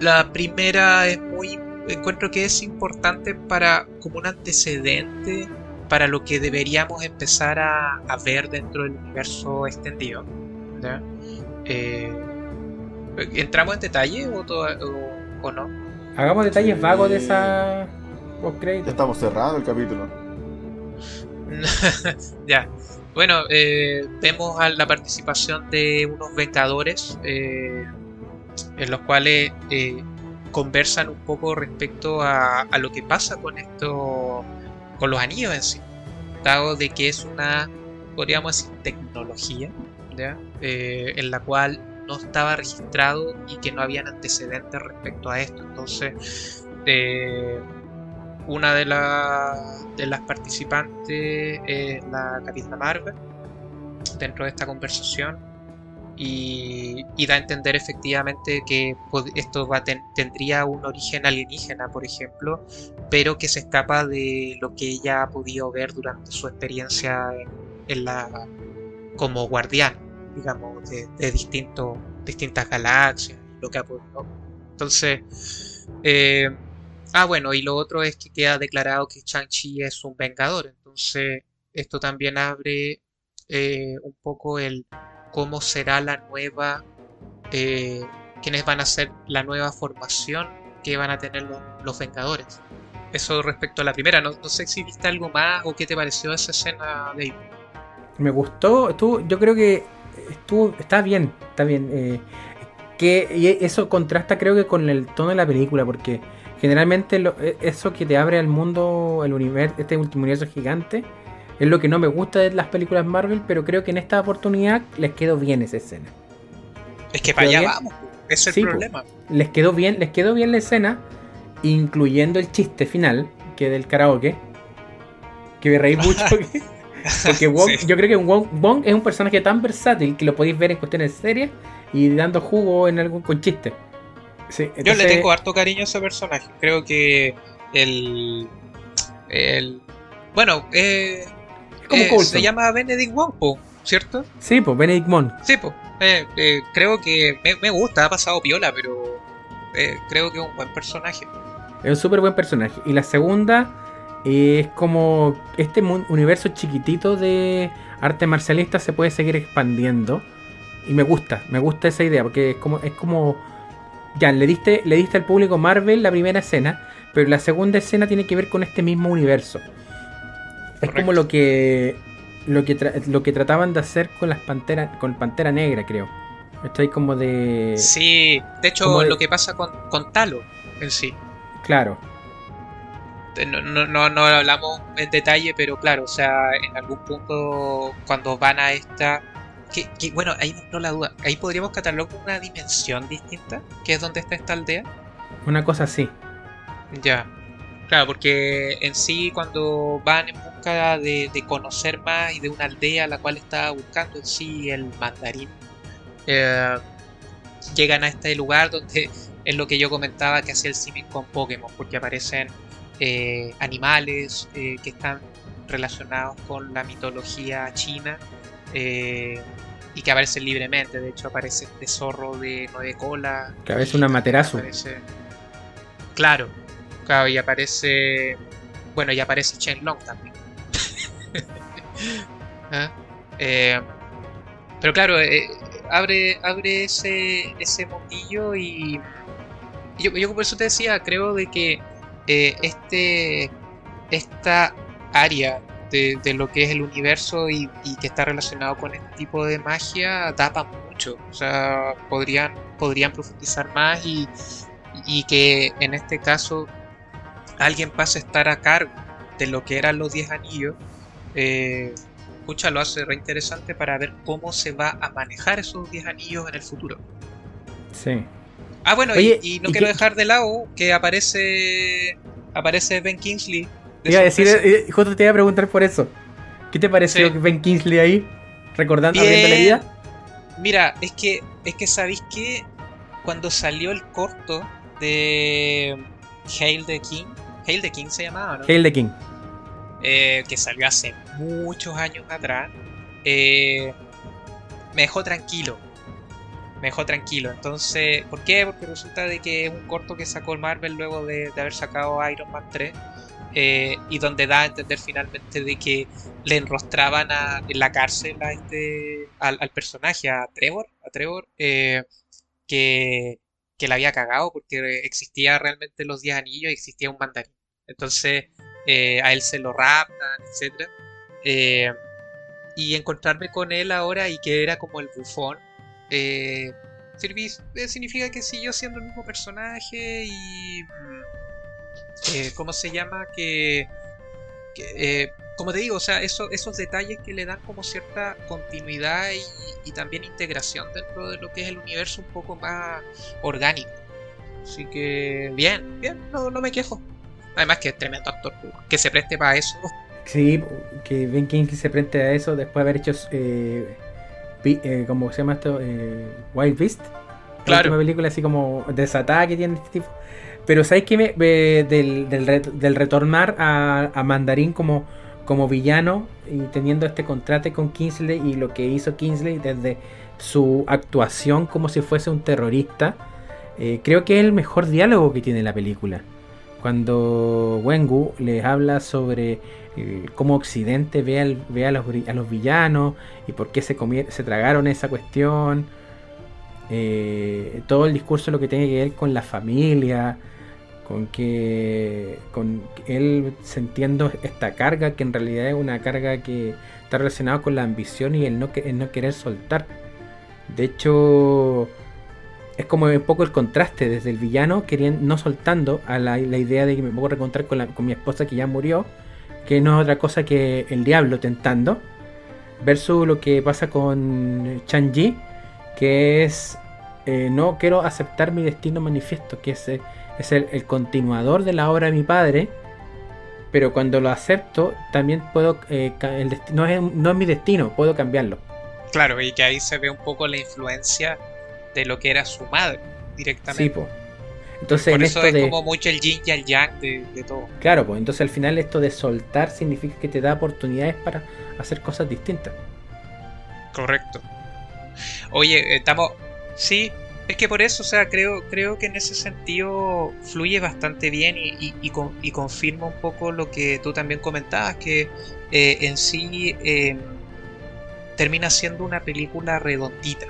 la primera es muy, encuentro que es importante para como un antecedente para lo que deberíamos empezar a, ver dentro del universo extendido. Eh, ¿Entramos en detalle o, o, no? Hagamos detalles vagos de esa post Ya estamos cerrados el capítulo. ya. Bueno, eh, vemos a la participación de unos Vengadores eh, en los cuales eh, conversan un poco respecto a, lo que pasa con esto, con los anillos en sí, dado de que es una, podríamos decir, tecnología en la cual no estaba registrado y que no habían antecedentes respecto a esto. Entonces, una de, de las participantes es la Capitana Marvel dentro de esta conversación y, da a entender efectivamente que esto tendría un origen alienígena, por ejemplo, pero que se escapa de lo que ella ha podido ver durante su experiencia en, la como guardián, digamos, de, de distintas galaxias, lo que ha podido. Entonces, eh, Ah, bueno, y lo otro es que queda declarado que Shang-Chi es un vengador. Entonces, esto también abre eh, un poco el cómo será la nueva. Eh, quiénes van a ser la nueva formación que van a tener los, Vengadores. Eso respecto a la primera. No, sé si viste algo más o qué te pareció esa escena, Dave. Me gustó, estuvo, yo creo que estuvo, está bien, está bien. Eh, que y eso contrasta creo que con el tono de la película, porque generalmente e, eso que te abre al mundo, el universo, este último universo gigante, es lo que no me gusta de las películas Marvel, pero creo que en esta oportunidad les quedó bien esa escena. Es que para allá vamos, ese es el problema. les quedó bien, les quedó bien la escena, incluyendo el chiste final, que del karaoke, que me reí mucho. porque Wong, yo creo que Wong, es un personaje tan versátil que lo podéis ver en cuestiones serias y dando jugo en algo con chiste. Yo le tengo harto cariño a ese personaje. Creo que el. el bueno, eh, eh se llama Benedict Wong, ¿cierto? Sí, pues Benedict Wong. Sí, pues. Eh, creo que me, gusta, ha pasado piola, pero eh, creo que es un buen personaje. Es un súper buen personaje. Y la segunda es como este universo chiquitito de arte marcialista se puede seguir expandiendo. Y me gusta, me gusta esa idea, porque es como, es como ya, le diste, le diste al público Marvel la primera escena, pero la segunda escena tiene que ver con este mismo universo. Es como lo que lo que, lo que trataban de hacer con las panteras con Pantera Negra, creo. Estoy como de Sí, de hecho lo que pasa con, con Talo en sí. Claro. No, no, no, hablamos en detalle, pero claro, o sea, en algún punto cuando van a esta que, bueno, ahí entró la duda. Ahí podríamos catalogar una dimensión distinta, que es donde está esta aldea. Una cosa así. Ya. Claro, porque en sí cuando van en de, conocer más y de una aldea a la cual estaba buscando en sí el mandarín, eh, llegan a este lugar donde es lo que yo comentaba que hacía el símil con Pokémon, porque aparecen eh, animales eh, que están relacionados con la mitología china y que aparece libremente. De hecho, aparece este zorro de nueve colas. Que aparece una materazo. Claro, claro, y aparece. Bueno, y aparece Long también. ¿Ah? Eh, pero claro, eh, abre, abre ese, ese mundillo y. Yo, yo por eso te decía, creo de que este esta área de, lo que es el universo y, que está relacionado con este tipo de magia tapa mucho. O sea, podrían, podrían profundizar más y, que en este caso alguien pase a estar a cargo de lo que eran los 10 anillos. Eh, escucha, lo hace re interesante para ver cómo se va a manejar esos 10 anillos en el futuro. Sí. Ah, bueno, y, no quiero dejar de lado que aparece aparece Ben Kingsley Iba a decir, eh, justo te iba a preguntar por eso. ¿Qué te pareció Ben Kingsley ahí? Recordando, bien, la vida. Mira, es que, es que sabéis que cuando salió el corto de Hail the King, Hail the King se llamaba, ¿no? Hail the King. Eh, que salió hace muchos años atrás, eh, me dejó tranquilo. Me dejó tranquilo. Entonces, ¿por qué? Porque resulta de que es un corto que sacó el Marvel luego de, haber sacado Iron Man 3. eh, y donde da a entender finalmente de que le enrostraban a- en la cárcel a este, al, personaje, a Trevor, a Trevor que, que la había cagado porque existía realmente los 10 anillos y existía un mandarín. Entonces eh, a él se lo raptan, etc. Eh, y encontrarme con él ahora y que era como el bufón, eh, eh, significa que siguió siendo el mismo personaje y... ¿Cómo se llama? Que... que, como te digo, o sea, eso- esos detalles que le dan como cierta continuidad y, y también integración dentro de lo que es el universo un poco más orgánico. Así que bien, bien, no, no me quejo. Además que es tremendo actor, que se preste para eso. Sí, que Ben Kingsley se prende a eso después de haber hecho. Eh, eh, ¿Cómo se llama esto? Eh, Wild Beast. La Claro. última película así como desatada que tiene este tipo. Pero ¿sabes qué? Me, me- del, del, del retornar a, a Mandarín como, como villano y teniendo este contrato con Kingsley y lo que hizo Kingsley desde su actuación como si fuese un terrorista, eh, creo que es el mejor diálogo que tiene la película. Cuando Wengu les habla sobre eh, cómo Occidente ve, a, los, villanos y por qué se, tragaron esa cuestión. Eh, todo el discurso lo que tiene que ver con la familia, con que con él sintiendo esta carga que en realidad es una carga que está relacionada con la ambición y el no, el no querer soltar. De hecho, es como un poco el contraste desde el villano queriendo, no soltando a la, la idea de que me puedo reencontrar con, la- con mi esposa que ya murió, que no es otra cosa que el diablo tentando, versus lo que pasa con Chanji, que es eh, no quiero aceptar mi destino manifiesto, que es, es el, continuador de la obra de mi padre, pero cuando lo acepto también puedo, eh, el no, es, no es mi destino, puedo cambiarlo. Claro, y que ahí se ve un poco la influencia de lo que era su madre directamente. Sí, pues. Entonces Por en eso esto es de... como mucho el yin y el yang de, de todo. Claro, pues entonces al final esto de soltar significa que te da oportunidades para hacer cosas distintas. Correcto. Oye, estamos. Sí, es que por eso, o sea, creo, creo que en ese sentido fluye bastante bien y, y- y con- y confirma un poco lo que tú también comentabas, que eh, en sí eh, termina siendo una película redondita.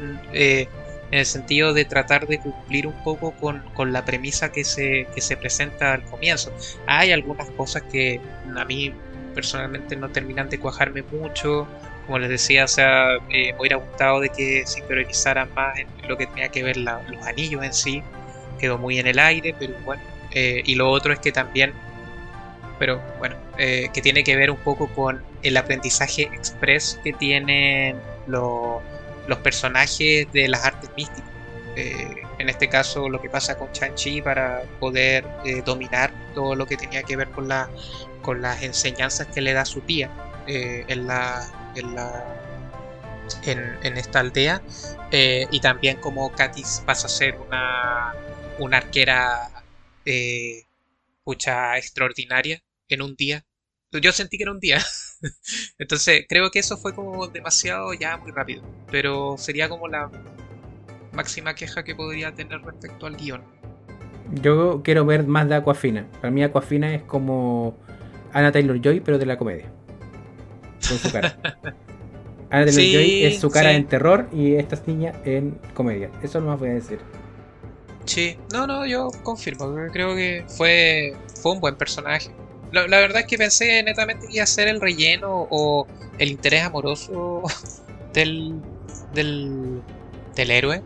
Mm, eh, en el sentido de tratar de cumplir un poco con, con la premisa que se, que se presenta al comienzo. Hay algunas cosas que a mí personalmente no terminan de cuajarme mucho como les decía, o sea, me hubiera gustado de que se priorizaran más en lo que tenía que ver los anillos en sí. Quedó muy en el aire, pero bueno. eh, y lo otro es que también, pero bueno, eh, que tiene que ver un poco con el aprendizaje express que tienen lo- los personajes de las artes místicas. Eh, en este caso, lo que pasa con Chanchi para poder eh, dominar todo lo que tenía que ver con, la, las enseñanzas que le da su tía eh, en la en esta aldea. Y también como Katis pasa a ser una una arquera extraordinaria en un día. Yo sentí que era un día entonces creo que eso fue como demasiado ya muy rápido pero sería como la máxima queja que podría tener respecto al guion Yo quiero ver más de Aquafina. Para mí Aquafina es como Anna Taylor Joy, pero de la comedia. Con su cara. Anna Taylor Sí, Joy es su cara sí. en terror y esta niña en comedia. Eso no más voy a decir. Sí, no, no, yo confirmo, creo que fue, fue un buen personaje. La, la verdad es que pensé netamente que iba a ser el relleno o el interés amoroso del, del, del héroe.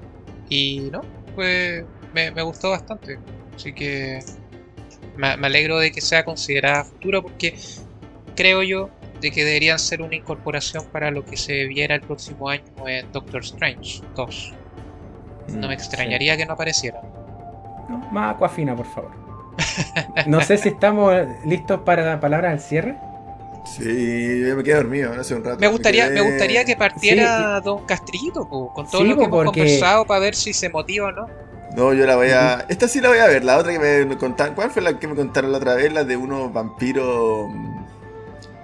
Y no, pues me, me gustó bastante. Así que me, me alegro de que sea considerada futura porque creo yo de que deberían ser una incorporación para lo que se viera el próximo año en Doctor Strange 2. No me Mm, extrañaría que no apareciera. No, más Aquafina, por favor. No sé si estamos listos para la palabra al cierre. Sí, yo me quedé dormido hace un rato. Me gustaría, quedé- me gustaría que partiera Sí. Don Castrito, po, con todo Sí, lo que po, hemos porque- conversado para ver si se motiva o no. No, yo la voy a. Esta sí la voy a ver. La otra que me contaron. ¿Cuál fue la que me contaron la otra vez? La de unos vampiros.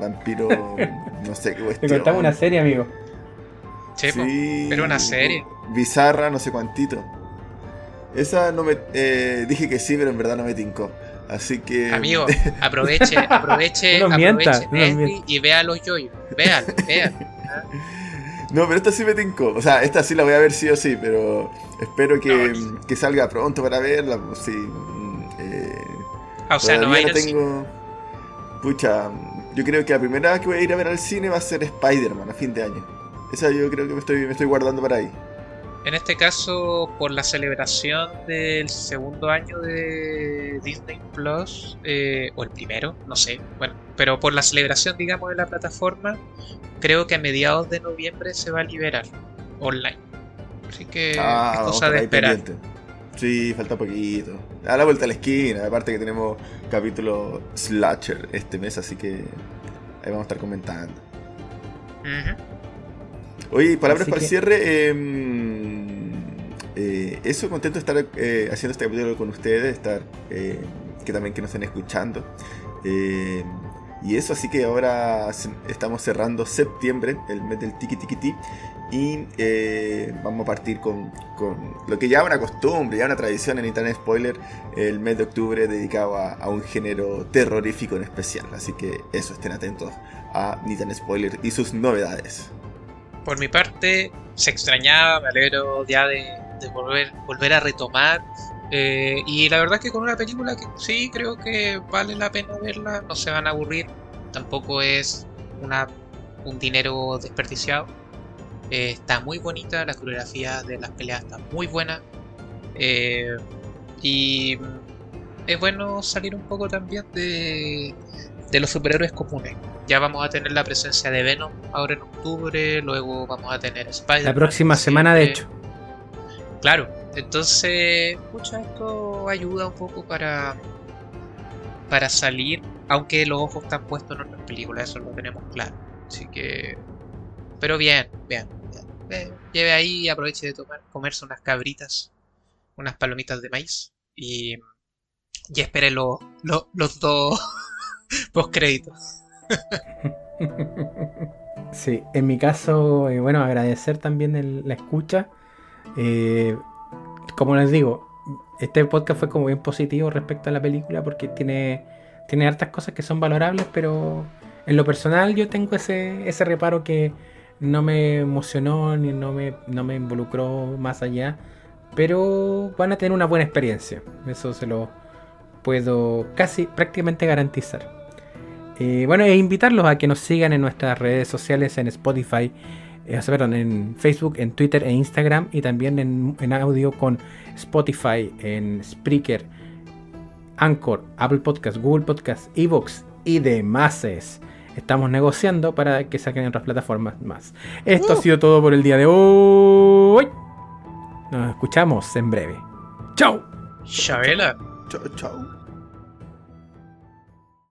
Vampiro. No sé qué Te cuestión. contamos una serie, amigo. Sí, po. Sí, pero una serie. Bizarra, no sé cuantito. Esa no me. eh, dije que sí, pero en verdad no me tincó. Así que. Amigo, aproveche, aproveche, No mienta, aproveche no y vea los yoyos. Vean, vean. No, pero esta sí me tincó. O sea, esta sí la voy a ver sí o sí, pero espero que, No. que salga pronto para verla. pues Sí. mm, eh, Ah, o sea, no va a ir tengo. Pucha, yo creo que la primera vez que voy a ir a ver al cine va a ser Spider-Man a fin de año. Esa yo creo que me estoy, me estoy guardando para ahí. En este caso, por la celebración del segundo año de Disney Plus, eh, o el primero, no sé, bueno, pero por la celebración, digamos, de la plataforma, creo que a mediados de noviembre se va a liberar online. Así que es vamos cosa de esperar. pendiente. Sí, falta poquito. A la vuelta a la esquina. Aparte que tenemos capítulo Slasher este mes, así que ahí vamos a estar comentando. Ujú. Oye, palabras Así para el que- cierre. em, eh, eso, contento de estar eh, haciendo este capítulo con ustedes, estar eh, que también que nos estén escuchando. Eh, y eso, así que ahora estamos cerrando septiembre, el mes del tiki tiki ti. Y vamos a partir con, con lo que ya una costumbre, ya una tradición en Internet Spoiler, el mes de octubre dedicado a, un género terrorífico en especial. Así que eso, estén atentos a Nitan Spoiler y sus novedades. Por mi parte, se extrañaba, me alegro ya de, de volver, volver a retomar. eh, y la verdad es que con una película que sí creo que vale la pena verla, no se van a aburrir, tampoco es una, un dinero desperdiciado. Eh, está muy bonita, la coreografía de las peleas está muy buena. eh, y es bueno salir un poco también de, de los superhéroes comunes. Ya vamos a tener la presencia de Venom ahora en octubre, luego vamos a tener Spider-Man. La próxima semana, de hecho. Claro, entonces, pucha, esto ayuda un poco para, para salir, aunque los ojos están puestos en otras películas, eso lo tenemos claro. Así que, pero bien, bien, bien. Eh, lleve ahí y aproveche de tomar, comerse unas cabritas, unas palomitas de maíz y, y espere lo- lo- los dos post créditos. Sí, en mi caso, eh, bueno, agradecer también el- la escucha. Eh, como les digo, este podcast fue como bien positivo respecto a la película porque tiene, tiene hartas cosas que son valorables, pero en lo personal yo tengo ese, ese reparo que no me emocionó ni no me, no me involucró más allá. Pero van a tener una buena experiencia. Eso se lo puedo casi prácticamente garantizar. Eh, bueno, e invitarlos a que nos sigan en nuestras redes sociales en Spotify, eh, perdón, en Facebook, en Twitter e Instagram y también en, en audio con Spotify, en Spreaker, Anchor, Apple Podcast, Google Podcast, Evox y demás. Estamos negociando para que saquen en otras plataformas más. Esto ha sido todo por el día de hoy. Nos escuchamos en breve. ¡Chao! Chabela. Chao, chao.